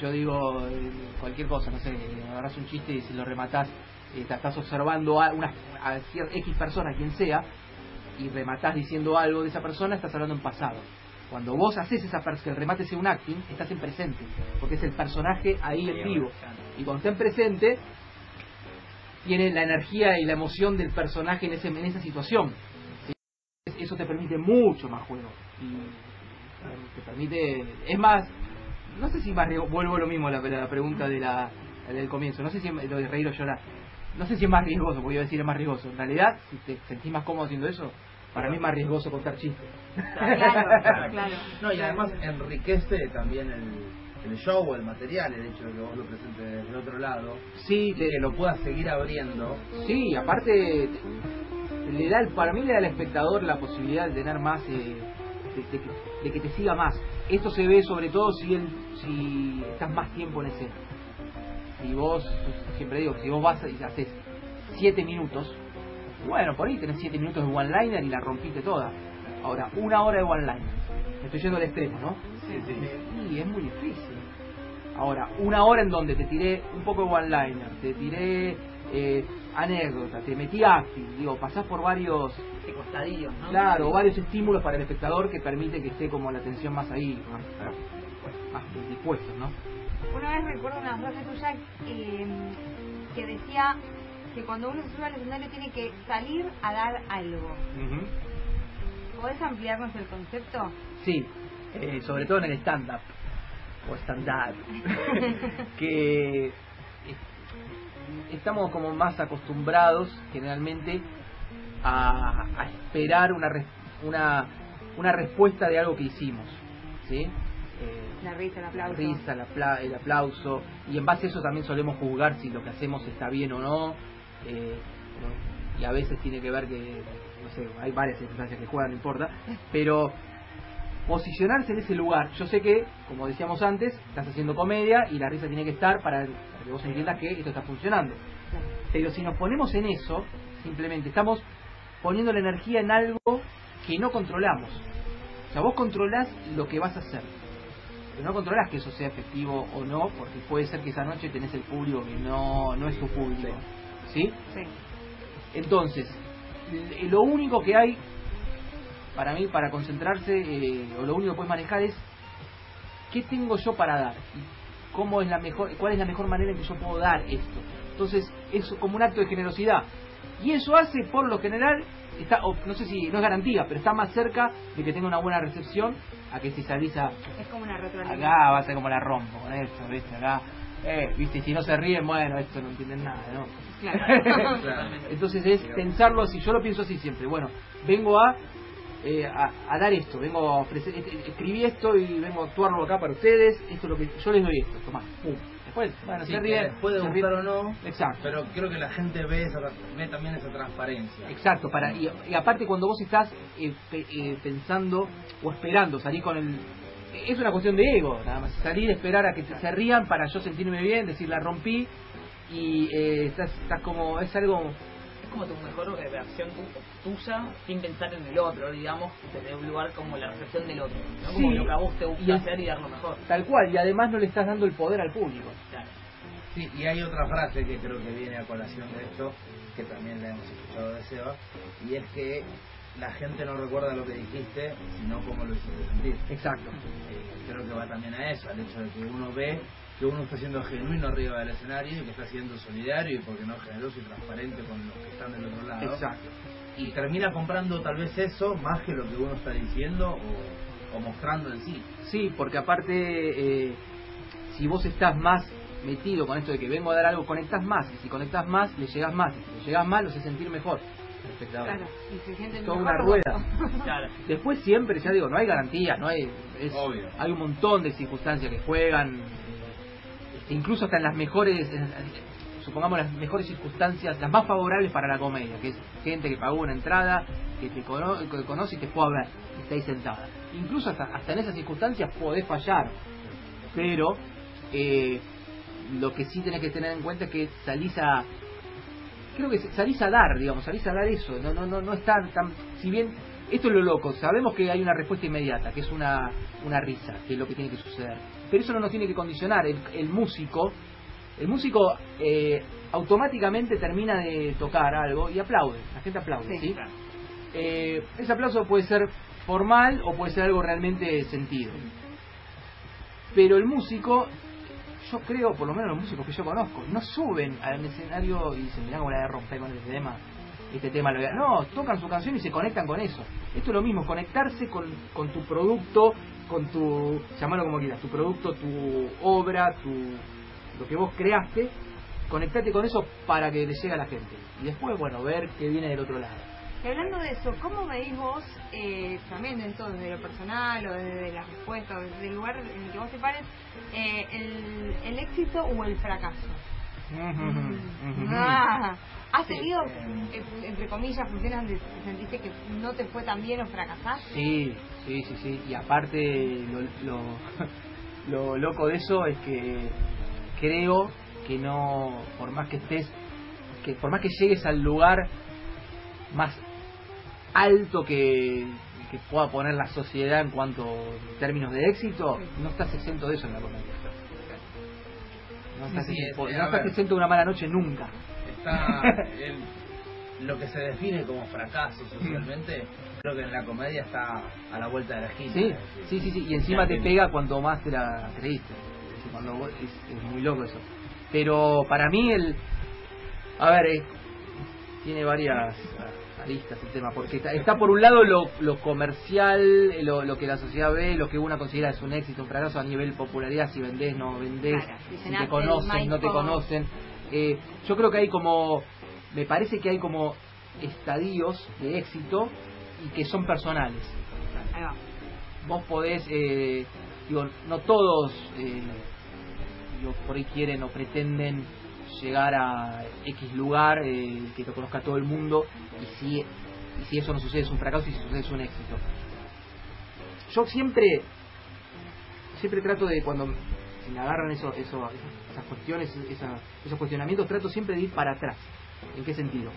Yo digo eh, cualquier cosa, no sé, agarrás un chiste y si lo rematás, eh, te estás observando a una a X persona, quien sea, y rematás diciendo algo de esa persona, estás hablando en pasado. Cuando vos haces esa que el remate sea un acting, estás en presente, porque es el personaje ahí en vivo. Y cuando está en presente, tiene la energía y la emoción del personaje en, ese, en esa situación. ¿sí? Eso te permite mucho más juego. Y eh, te permite. Es más, no sé si más vuelvo lo mismo a la, la pregunta de la, del comienzo. No sé si es- lo de reír o llorar. No sé si es más riesgoso, porque iba a decir es más riesgoso. En realidad, si te sentís más cómodo haciendo eso, para mí es más riesgoso contar chistes. Claro, claro. No, y además enriquece también el, el show o el material, el hecho de que vos lo presentes del otro lado, Sí, que lo puedas seguir abriendo. Sí, aparte le da, el- para mí le da al espectador la posibilidad de tener más, eh, de, de que, de que te siga más. Esto se ve sobre todo si él, si estás más tiempo en escena. Si vos, siempre digo, si vos vas y haces 7 minutos, bueno, por ahí tenés 7 minutos de one-liner y la rompiste toda. Ahora, una hora de one-liner. Estoy yendo al extremo, ¿no? Sí, es muy difícil. Ahora, una hora en donde te tiré un poco de one-liner, te tiré eh, anécdota, te metí acting, digo, pasás por varios, de costadillos, ¿no? claro, varios estímulos para el espectador que permite que esté como la atención más ahí, más, más dispuesto, ¿no? Una vez recuerdo una frase tuya eh, que decía que cuando uno se sube al escenario tiene que salir a dar algo. ¿Podés ampliarnos el concepto? Sí, eh, sobre todo en el stand-up o stand-up, <laughs> <laughs> que estamos como más acostumbrados generalmente a, a esperar una, res- una, una respuesta de algo que hicimos, ¿sí? Eh, La risa, el aplauso. la risa, el, apla- el aplauso, y en base a eso también solemos juzgar si lo que hacemos está bien o no, eh, y a veces tiene que ver que, no sé, hay varias circunstancias que juegan, no importa, pero posicionarse en ese lugar, yo sé que, como decíamos antes, estás haciendo comedia y la risa tiene que estar para, para que vos entiendas que esto está funcionando. Pero si nos ponemos en eso, simplemente estamos poniendo la energía en algo que no controlamos. O sea, vos controlás lo que vas a hacer. pero no controlas que eso sea efectivo o no, porque puede ser que esa noche tenés el público que no, no es tu público. ¿Sí? Sí. Entonces, lo único que hay para mí, para concentrarse, eh, o lo único que puedes manejar es qué tengo yo para dar cómo es la mejor, cuál es la mejor manera en que yo puedo dar esto. Entonces, es como un acto de generosidad. Y eso hace, por lo general, está, o no sé si no es garantía, pero está más cerca de que tenga una buena recepción a que si salís a, Es como una retroalimentación. acá va a ser como la rompo con esto, viste, acá, eh, viste, si no se ríen, bueno, esto no entienden nada, ¿no? Claro. <laughs> Entonces es pensarlo así, yo lo pienso así siempre. Bueno, vengo a, eh, a, a dar esto, vengo a ofrecer, es- es- escribí esto y vengo a actuarlo acá para ustedes, esto es lo que yo les doy esto, tomá, pum. Después, bueno, Sí, se ríen, les puede se ríen. o no, Exacto. pero creo que la gente ve, esa, ve también esa transparencia. Exacto, para y, y aparte cuando vos estás eh, pe- eh, pensando o esperando salir con el es una cuestión de ego, nada más salir, esperar a que se rían para yo sentirme bien, decir la rompí y eh, estás, estás como es algo como tu mejor eh, reacción tu- tuya sin pensar en el otro, digamos, desde un lugar como la recepción del otro. ¿no? Como Sí. lo que a vos te gusta Y hacer y dar lo mejor. tal cual y además no le estás dando el poder al público. Claro. Sí, y hay otra frase que creo que viene a colación de esto, que también la hemos escuchado de Seba, y es que la gente no recuerda lo que dijiste, sino cómo lo hiciste sentir. Exacto. Eh, creo que va también a eso, al hecho de que uno ve que uno está siendo genuino arriba del escenario y que está siendo solidario y porque no generoso y transparente con los que están del otro lado. Exacto. Y termina comprando tal vez eso más que lo que uno está diciendo o, o mostrando en sí. Sí, porque aparte, eh, si vos estás más metido con esto de que vengo a dar algo, conectás más. Y si conectás más, le llegás más. Y si le llegás más, lo haces sentir mejor. Claro. Y se sienten Toda una rueda. <laughs> Claro. Después siempre, ya digo, no hay garantía, no hay... es- Obvio. Hay un montón de circunstancias que juegan, incluso hasta en las mejores, supongamos las mejores circunstancias, las más favorables para la comedia, que es gente que pagó una entrada, que te cono- que conoce y te a ver, y está ahí sentada. Incluso hasta, hasta en esas circunstancias podés fallar, pero eh, lo que sí tenés que tener en cuenta es que salís a creo que salís a dar digamos salís a dar eso no no no no está tan si bien esto es lo loco sabemos que hay una respuesta inmediata que es una una risa que es lo que tiene que suceder pero eso no nos tiene que condicionar el, el músico el músico eh, automáticamente termina de tocar algo y aplaude la gente aplaude Sí, ¿sí? claro. Eh, ese aplauso puede ser formal o puede ser algo realmente sentido. Pero el músico, yo creo, por lo menos los músicos que yo conozco, no suben al escenario y dicen, mirá cómo la voy a romper con este tema. Este tema lo voy a-". No, tocan su canción y se conectan con eso. Esto es lo mismo, conectarse con, con tu producto, con tu, llamarlo como quieras, tu producto, tu obra, tu lo que vos creaste, conectate con eso para que le llegue a la gente. Y después, bueno, ver qué viene del otro lado. Y hablando de eso, ¿cómo veis vos, eh, también dentro de lo personal o desde la respuesta, o desde el lugar en el que vos te pares, eh, el, el éxito o el fracaso? Ah, ¿Has tenido, entre comillas, funciones donde sentiste que no te fue tan bien o fracasaste? Sí, sí, sí, sí. Y aparte, lo, lo, <laughs> lo loco de eso es que creo que no, por más que estés, que por más que llegues al lugar más alto que, que pueda poner la sociedad en cuanto a términos de éxito, no estás exento de eso en la comedia. No estás, Sí, sí, exento, no estás exento de una mala noche nunca. Está <laughs> el- lo que se define como fracaso socialmente, creo que en la comedia está a la vuelta de la esquina. Sí, sí, sí, sí, y encima te pega cuanto más te la creíste. Cuando vos- es, es muy loco eso. Pero para mí el... A ver, eh, tiene varias aristas el tema, porque está, está por un lado lo, lo comercial, eh, lo, lo que la sociedad ve, lo que uno considera es un éxito, un fracaso a nivel popularidad, si vendés, no vendés, Claro, si si te conocen, no te conocen. Eh, yo creo que hay como... Me parece que hay como estadios de éxito y que son personales vos podés, eh, digo, no todos eh, digo, por ahí quieren o pretenden llegar a X lugar, eh, que lo conozca todo el mundo, y si, y si eso no sucede es un fracaso y si sucede es un éxito. Yo siempre, siempre trato de cuando me agarran eso, eso, esas, esas cuestiones, esa- esos cuestionamientos, trato siempre de ir para atrás. ¿En qué sentido?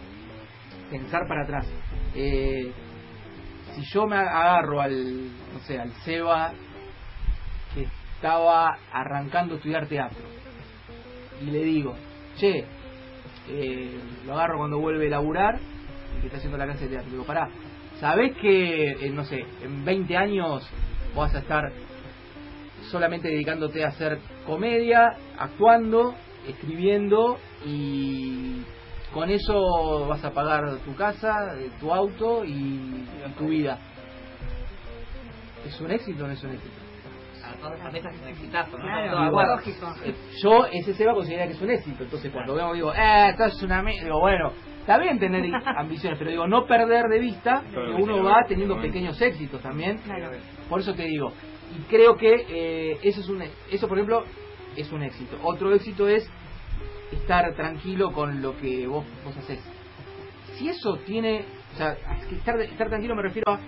Pensar para atrás. Eh, si yo me agarro al, no sé, al Seba, que estaba arrancando a estudiar teatro. Y le digo, che, eh, lo agarro cuando vuelve a laburar, y que está haciendo la clase de teatro. Digo, pará, ¿sabés que, eh, no sé, en 20 años vas a estar solamente dedicándote a hacer comedia, actuando, escribiendo y con eso vas a pagar tu casa, eh, tu auto y tu vida? ¿Es un éxito o no es un éxito? A todas las metas es un exitazo, ¿no? Claro, acuerdo. lógico. Eh, yo ese Seba considera que es un éxito entonces cuando veo digo eh esto es una me-". digo bueno está bien tener <laughs> ambiciones pero digo no perder de vista que uno claro. va teniendo pequeños éxitos también Claro. por eso te digo y creo que eh, eso es un eso por ejemplo es un éxito. Otro éxito es estar tranquilo con lo que vos vos haces si eso tiene o sea estar, estar tranquilo me refiero a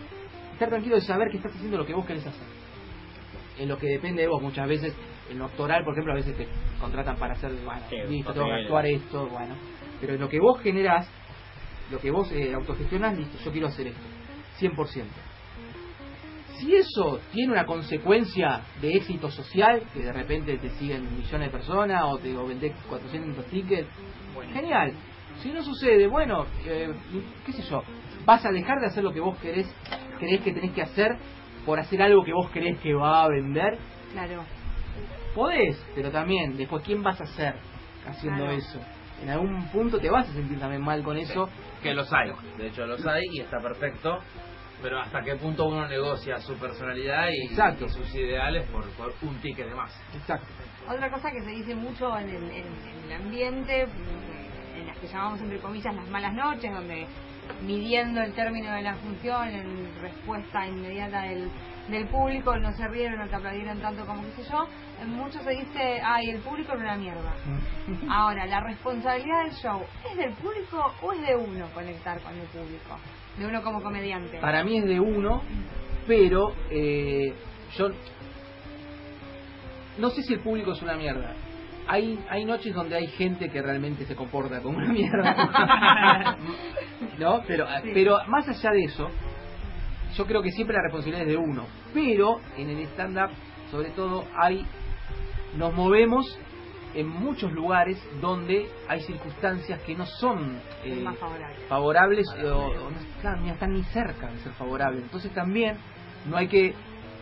estar tranquilo de saber que estás haciendo lo que vos querés hacer. En lo que depende de vos muchas veces en lo actoral por ejemplo a veces te contratan para hacer bueno Sí, listo tengo que actuar esto bueno. Pero en lo que vos generás lo que vos eh, autogestionás listo yo quiero hacer esto. 100% si eso tiene una consecuencia de éxito social que de repente te siguen millones de personas o te o vendés 400 tickets genial. Si no sucede bueno eh, qué sé yo vas a dejar de hacer lo que vos querés creés que tenés que hacer por hacer algo que vos creés que va a vender. Claro. podés pero también después quién vas a ser haciendo Claro. eso en algún punto te vas a sentir también mal con eso. Que los hay, de hecho los hay y está perfecto. Pero hasta qué punto uno negocia su personalidad y, Exacto. y sus ideales por, por un ticket de más. exacto Otra cosa que se dice mucho en el, en- en el ambiente, mm, en las que llamamos entre comillas las malas noches, donde midiendo el término de la función, en respuesta inmediata del, del público, no se rieron, no te aplaudieron tanto como qué sé yo, mucho se dice, ay, el público era una mierda. <laughs> Ahora, la responsabilidad del show, ¿es del público o es de uno conectar con el público? De uno como comediante. para mí es de uno pero eh, yo no sé si el público es una mierda hay hay noches donde hay gente que realmente se comporta como una mierda <laughs> no pero Sí. pero más allá de eso yo creo que siempre la responsabilidad es de uno pero en el stand up sobre todo hay nos movemos en muchos lugares donde hay circunstancias que no son eh, favorable. favorables o, o no están, ni están ni cerca de ser favorables. Entonces también no hay que,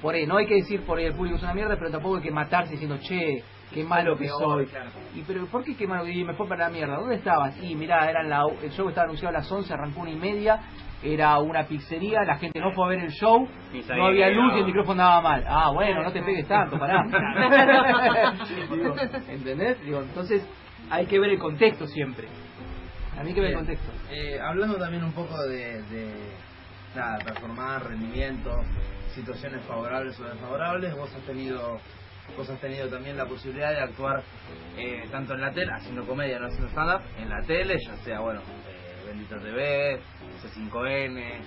por ahí, no hay que decir por ahí el público es una mierda, pero tampoco hay que matarse diciendo, che, qué malo que soy. Y pero ¿por qué qué malo? Y me fue para la mierda. ¿Dónde estabas? Y mirá, eran la, el show estaba anunciado a las 11, arrancó una y media. Era una pizzería, la gente no fue a ver el show, no había luz y el micrófono andaba mal. Ah, bueno, no te pegues tanto, pará. <laughs> Digo, ¿Entendés? Digo, entonces hay que ver el contexto siempre. A mí que ver el contexto. Eh, hablando también un poco de, de nada, performar, rendimiento, situaciones favorables o desfavorables, vos has tenido vos has tenido también la posibilidad de actuar Eh, tanto en la tele, haciendo comedia, no haciendo stand-up, en la tele, ya sea, bueno, eh, Bendito TV, C5N,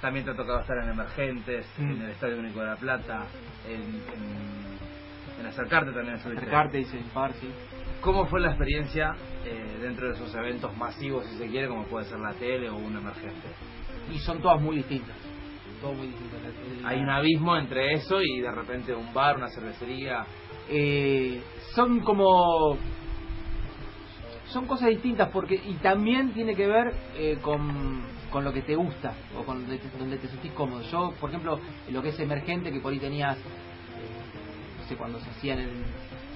también te ha tocado estar en Emergentes, Mm. en el Estadio Único de La Plata, en, en, en Acercarte también. Acercarte y par, sí. ¿Cómo fue la experiencia eh, dentro de esos eventos masivos, si se quiere, como puede ser la tele o un emergente? Y son todas muy distintas. Todo muy distintas. Hay un abismo entre eso y de repente un bar, una cervecería. eh, son como son cosas distintas porque y también tiene que ver eh, con, con lo que te gusta o con donde te, donde te sentís cómodo. Yo por ejemplo lo que es emergente que por ahí tenías eh, no sé cuando se hacía en el,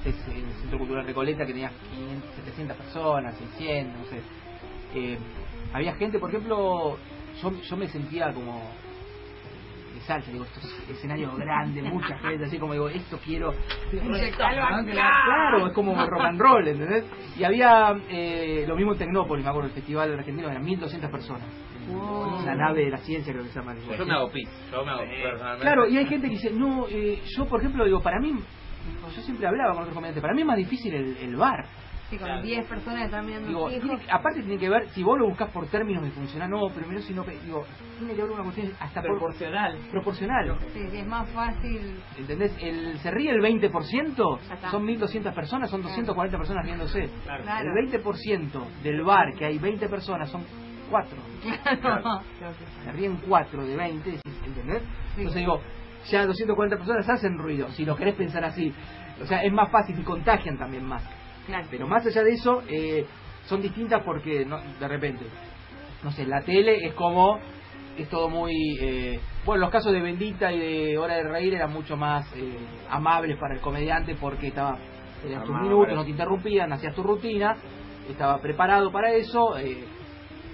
en el centro cultural Recoleta que tenías 500, 700 personas 600 no sé. Eh, había gente por ejemplo yo, me sentía como salsa, digo, esto es escenario grande, mucha gente, así como digo, esto quiero. Claro, es como rock and roll, ¿entendés? Y había eh, lo mismo en Tecnópolis, me acuerdo, el festival argentino, eran 1200 personas. Wow. La nave de la ciencia, creo que se llama. Yo me hago pis, yo me hago personalmente. Claro, y hay gente que dice, no, eh, yo por ejemplo digo, para mí, yo siempre hablaba con otros comediantes, para mí es más difícil el, el bar. Sí, con Claro. 10 personas están mirando Digo, tiene que- aparte tiene que ver, si vos lo buscas por términos de funcionar, no, pero menos si no, digo, tiene que haber una cuestión hasta por- Proporcional. proporcional. Sí, sí, es más fácil. ¿Entendés? El, se ríe el 20%, Ya está. son 1.200 personas, son 240 personas riéndose. Claro. Claro. El 20% del bar, que hay 20 personas, son 4. <laughs> Claro. Se ríen 4 de 20, ¿entendés? Sí. Entonces digo, ya 240 personas hacen ruido, si lo querés pensar así. O sea, es más fácil y contagian también más. Claro. Pero más allá de eso, eh, son distintas porque no, de repente, no sé, la tele es como, es todo muy... Eh, bueno, los casos de Bendita y de Hora de Reír eran mucho más eh, amables para el comediante porque estaba, tenías tus minutos, no te interrumpían, hacías tu rutina, estaba preparado para eso, eh,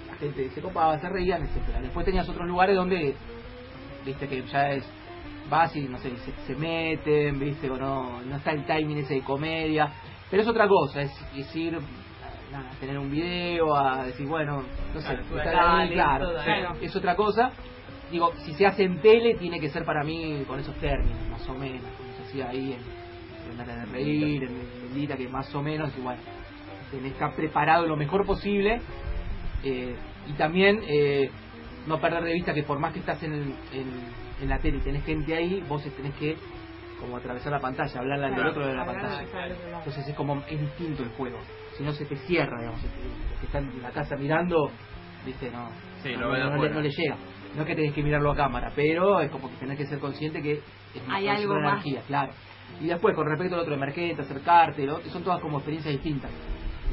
la gente se copaba, se reían, etcétera Después tenías otros lugares donde, viste que ya es vas y no sé, se, se meten, viste, o no, no está el timing ese de comedia, pero es otra cosa, es, es ir a, a tener un video, a decir, bueno, no sé, Claro, ahí, claro, es otra cosa. Digo, si se hace en tele, tiene que ser para mí con esos términos, más o menos, como se hacía ahí en, en de Reír, en Bendita, que más o menos, igual, tenés que estar preparado lo mejor posible eh, y también eh, no perder de vista que por más que estás en, en, en la tele y tenés gente ahí, vos tenés que como atravesar la pantalla, hablarle al del Claro, otro de la pantalla. Entonces es como es distinto el juego. Si no se te cierra, digamos, el que está en la casa mirando, viste, no, Sí, no, no le, no le llega. No es que tenés que mirarlo a cámara, pero es como que tenés que ser consciente que es Hay algo otra más. energía, claro. Y después, con respecto al otro emergente, acercarte, lo- son todas como experiencias distintas.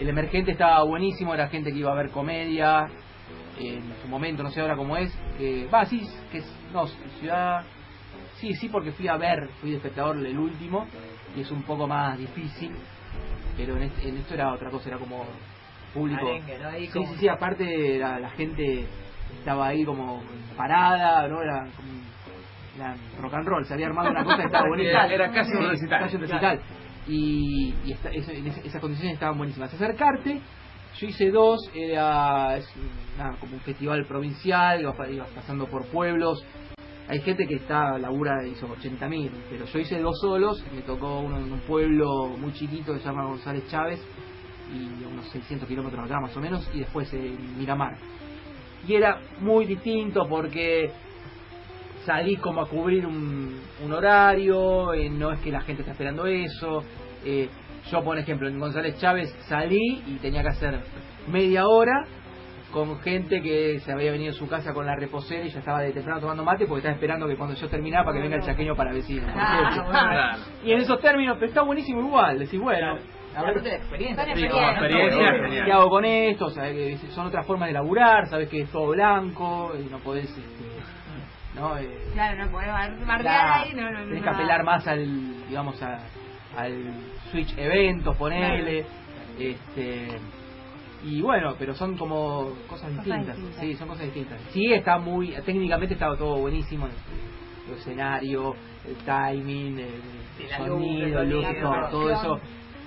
El emergente estaba buenísimo, era gente que iba a ver comedia, en su momento, no sé ahora cómo es. que Va, sí, que es, no, ciudad... Sí, sí, porque fui a ver, fui de espectador el último, y es un poco más difícil, pero en, este- en esto era otra cosa, era como público. Arengue, ¿no? Ahí Sí, como- sí, sí, aparte la, la gente estaba ahí como parada, ¿no? Era como era rock and roll, se había armado una cosa que estaba <laughs> bonita. Era- era casi un recital. casi un recital. Y, y esta- eso- en esas condiciones estaban buenísimas. Acercarte, yo hice dos, era es, como un festival provincial, ibas, ibas pasando por pueblos. Hay gente que está, labura, hizo 80.000, pero yo hice dos solos, me tocó uno en un pueblo muy chiquito que se llama González Chávez, y unos 600 kilómetros acá más o menos, y después en Miramar. Y era muy distinto porque salís como a cubrir un, un horario, eh, no es que la gente está esperando eso. eh, yo, por ejemplo, en González Chávez salí y tenía que hacer media hora con gente que se había venido a su casa con la reposera y ya estaba de temprano tomando mate porque estaba esperando que cuando yo terminara para que venga el chaqueño para vecino. por Ah, bueno. Y en esos términos, pero está buenísimo igual, decís, bueno, a ver, experiencia. Sí, experiencia. ¿Qué hago con esto? Sabes que son otras formas de laburar, sabes que es todo blanco y no podés, este, ¿no? Eh, Claro, no podés claro, ahí, no, no, no. tenés que apelar más al, digamos, a- al switch eventos, ponele, este, y bueno, pero son como cosas distintas, distintas. sí, son cosas distintas. Sí, está muy, técnicamente estaba todo buenísimo, el, el escenario, el timing, el sonido, luz, luz, todo, todo eso,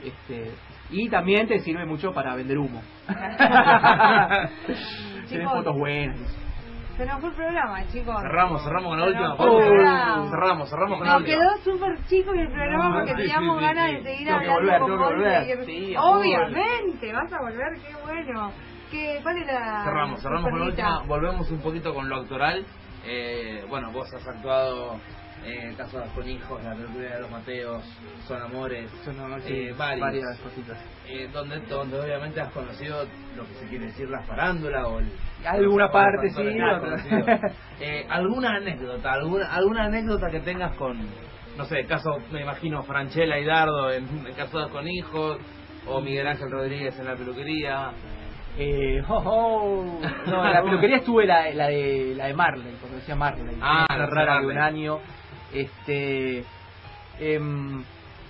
este, y también te sirve mucho para vender humo. <laughs> <laughs> Tienes fotos buenas. Se nos fue el programa, chicos. Cerramos, cerramos con la última nos programa. Cerramos, cerramos con la Nos última. quedó súper chico el programa porque teníamos sí, ganas sí. de seguir Tengo que hablando volver, con tengo que vos y volver. Sí, Obviamente, vas a volver, qué bueno. ¿Qué, ¿Cuál era? Cerramos, cerramos con la última. Volvemos un poquito con lo actoral. Eh, bueno, vos has actuado en Casados con Hijos, La Película de los Mateos, Son Amores, Son, eh, varias cositas. eh, donde, donde obviamente has conocido lo que se quiere decir la farándula o el, Alguna parte sí, otra. <laughs> Eh, ¿Alguna anécdota, alguna, alguna anécdota que tengas con, no sé, caso, me imagino, Franchella y Dardo en, en Casados con Hijos, o Miguel Ángel Rodríguez en la peluquería? Eh. No, en la <laughs> peluquería estuve la, la de la de Marley, cuando decía Marley. Ah, la rara de un año. Este. em,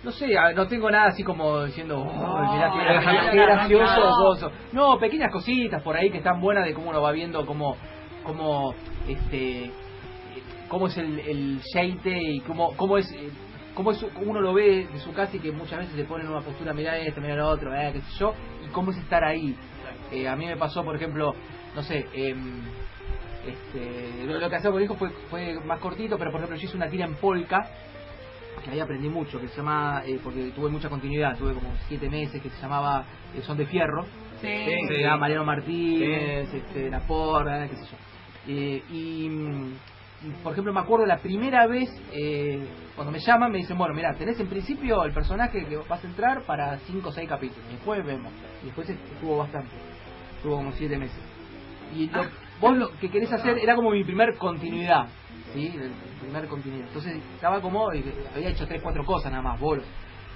no sé, no tengo nada así como diciendo, oh, mirá qué, no, gracioso, no. gozo. No, pequeñas cositas por ahí que están buenas de cómo uno va viendo, cómo, cómo este, eh, cómo es el, el y cómo, cómo es, eh, cómo es uno lo ve de su casa y que muchas veces se pone en una postura, mira esto, mira lo otro, eh, qué sé yo, y cómo es estar ahí. Eh, a mí me pasó, por ejemplo, no sé, em, este, lo, lo que hacía con hijo fue, fue más cortito, pero por ejemplo yo hice una tira en polka, que ahí aprendí mucho, que se llama, eh, porque tuve mucha continuidad, tuve como siete meses, que se llamaba eh, Son de Fierro, Sí. que Sí. era Mariano Martínez, este, La Porra, qué sé yo. Eh, y, por ejemplo, me acuerdo la primera vez, eh, cuando me llaman, me dicen, bueno, mira, tenés en principio el personaje que vas a entrar para 5 o 6 capítulos, después vemos. Y después estuvo bastante, estuvo como 7 meses. Y lo, vos lo que querés hacer era como mi primer continuidad, ¿sí? El primer continuidad. Entonces estaba como, eh, había hecho tres, cuatro cosas nada más, bolos.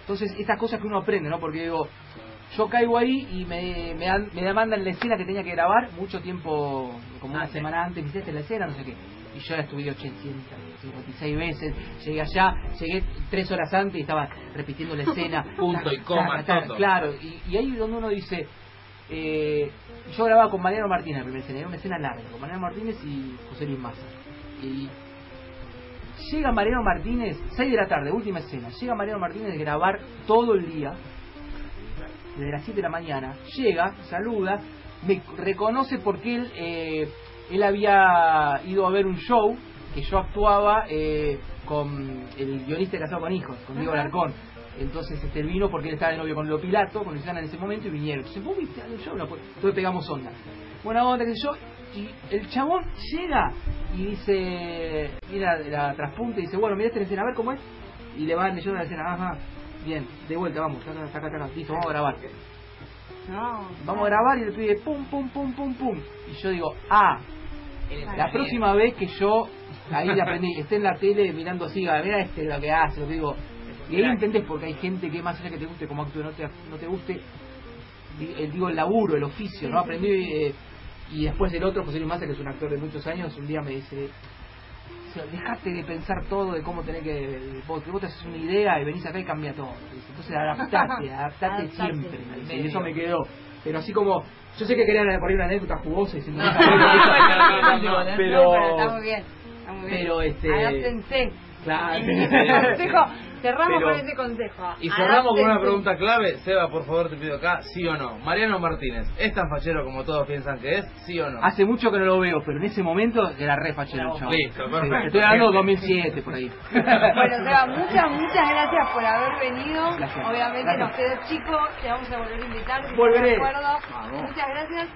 Entonces, estas cosas que uno aprende, ¿no? Porque digo, yo caigo ahí y me, me, me demandan la escena que tenía que grabar mucho tiempo, como una semana antes, me hiciste la escena, no sé qué. Y yo la estudié 856 veces, llegué allá, llegué tres horas antes y estaba repitiendo la escena. <laughs> Punto y coma. Claro, y, y ahí es donde uno dice, eh, yo grababa con Mariano Martínez la primera escena, era una escena larga, con Mariano Martínez y José Luis Massa. Y llega Mariano Martínez, 6 de la tarde, última escena, llega Mariano Martínez de grabar todo el día, desde las 7 de la mañana, llega, saluda, me reconoce porque él, eh, él había ido a ver un show que yo actuaba eh, con el guionista Casado con Hijos, con Diego. Larcón. Entonces este, vino porque él estaba de novio con Lo Pilato, con Luciana en ese momento y vinieron. Entonces, vos viste el show, No, pues, entonces pegamos onda. Buena onda, que yo, y el chabón llega y dice, mira la traspunta y dice, bueno, mira esta escena, a ver cómo es. Y le van leyendo la escena, ajá, bien, de vuelta, vamos, taca, taca, taca, listo, vamos a grabar. No. Vamos a grabar y le pide pum, pum, pum, pum, pum. Y yo digo, ah, la próxima vez que yo, ahí le aprendí, esté en la tele mirando así, ah, mira este lo que hace, lo que digo. Y ahí entendés porque hay gente que más allá que te guste como actúe, no te, no te guste, el, digo, el laburo, el oficio, ¿no? Aprendí, eh, y después el otro, José Luis Massa, que es un actor de muchos años, un día me dice, o sea, dejate de pensar todo de cómo tenés que, vos, vos te haces una idea y venís acá y cambia todo. Entonces adaptate, <laughs> adaptate siempre. me dice, y eso me quedó. Pero así como, yo sé que querían poner una anécdota jugosa y sin No, pero está pero, muy bien. Está muy bien. pero, este- Adáptense. claro. <laughs> consejo, cerramos Pero- con ese consejo. Y cerramos con una pregunta clave. Seba, por favor, te pido acá, sí o no. Mariano Martínez, ¿es tan fachero como todos piensan que es? ¿Sí o no? Hace mucho que no lo veo, pero en ese momento era re fachero, chavo. Listo, Sí, perfecto. Estoy hablando de 2007, por ahí. Bueno, Seba, muchas, muchas gracias por haber venido. Gracias. Obviamente Gracias. nos quedó chico, te vamos a volver a invitar. si Volveré. Muchas gracias.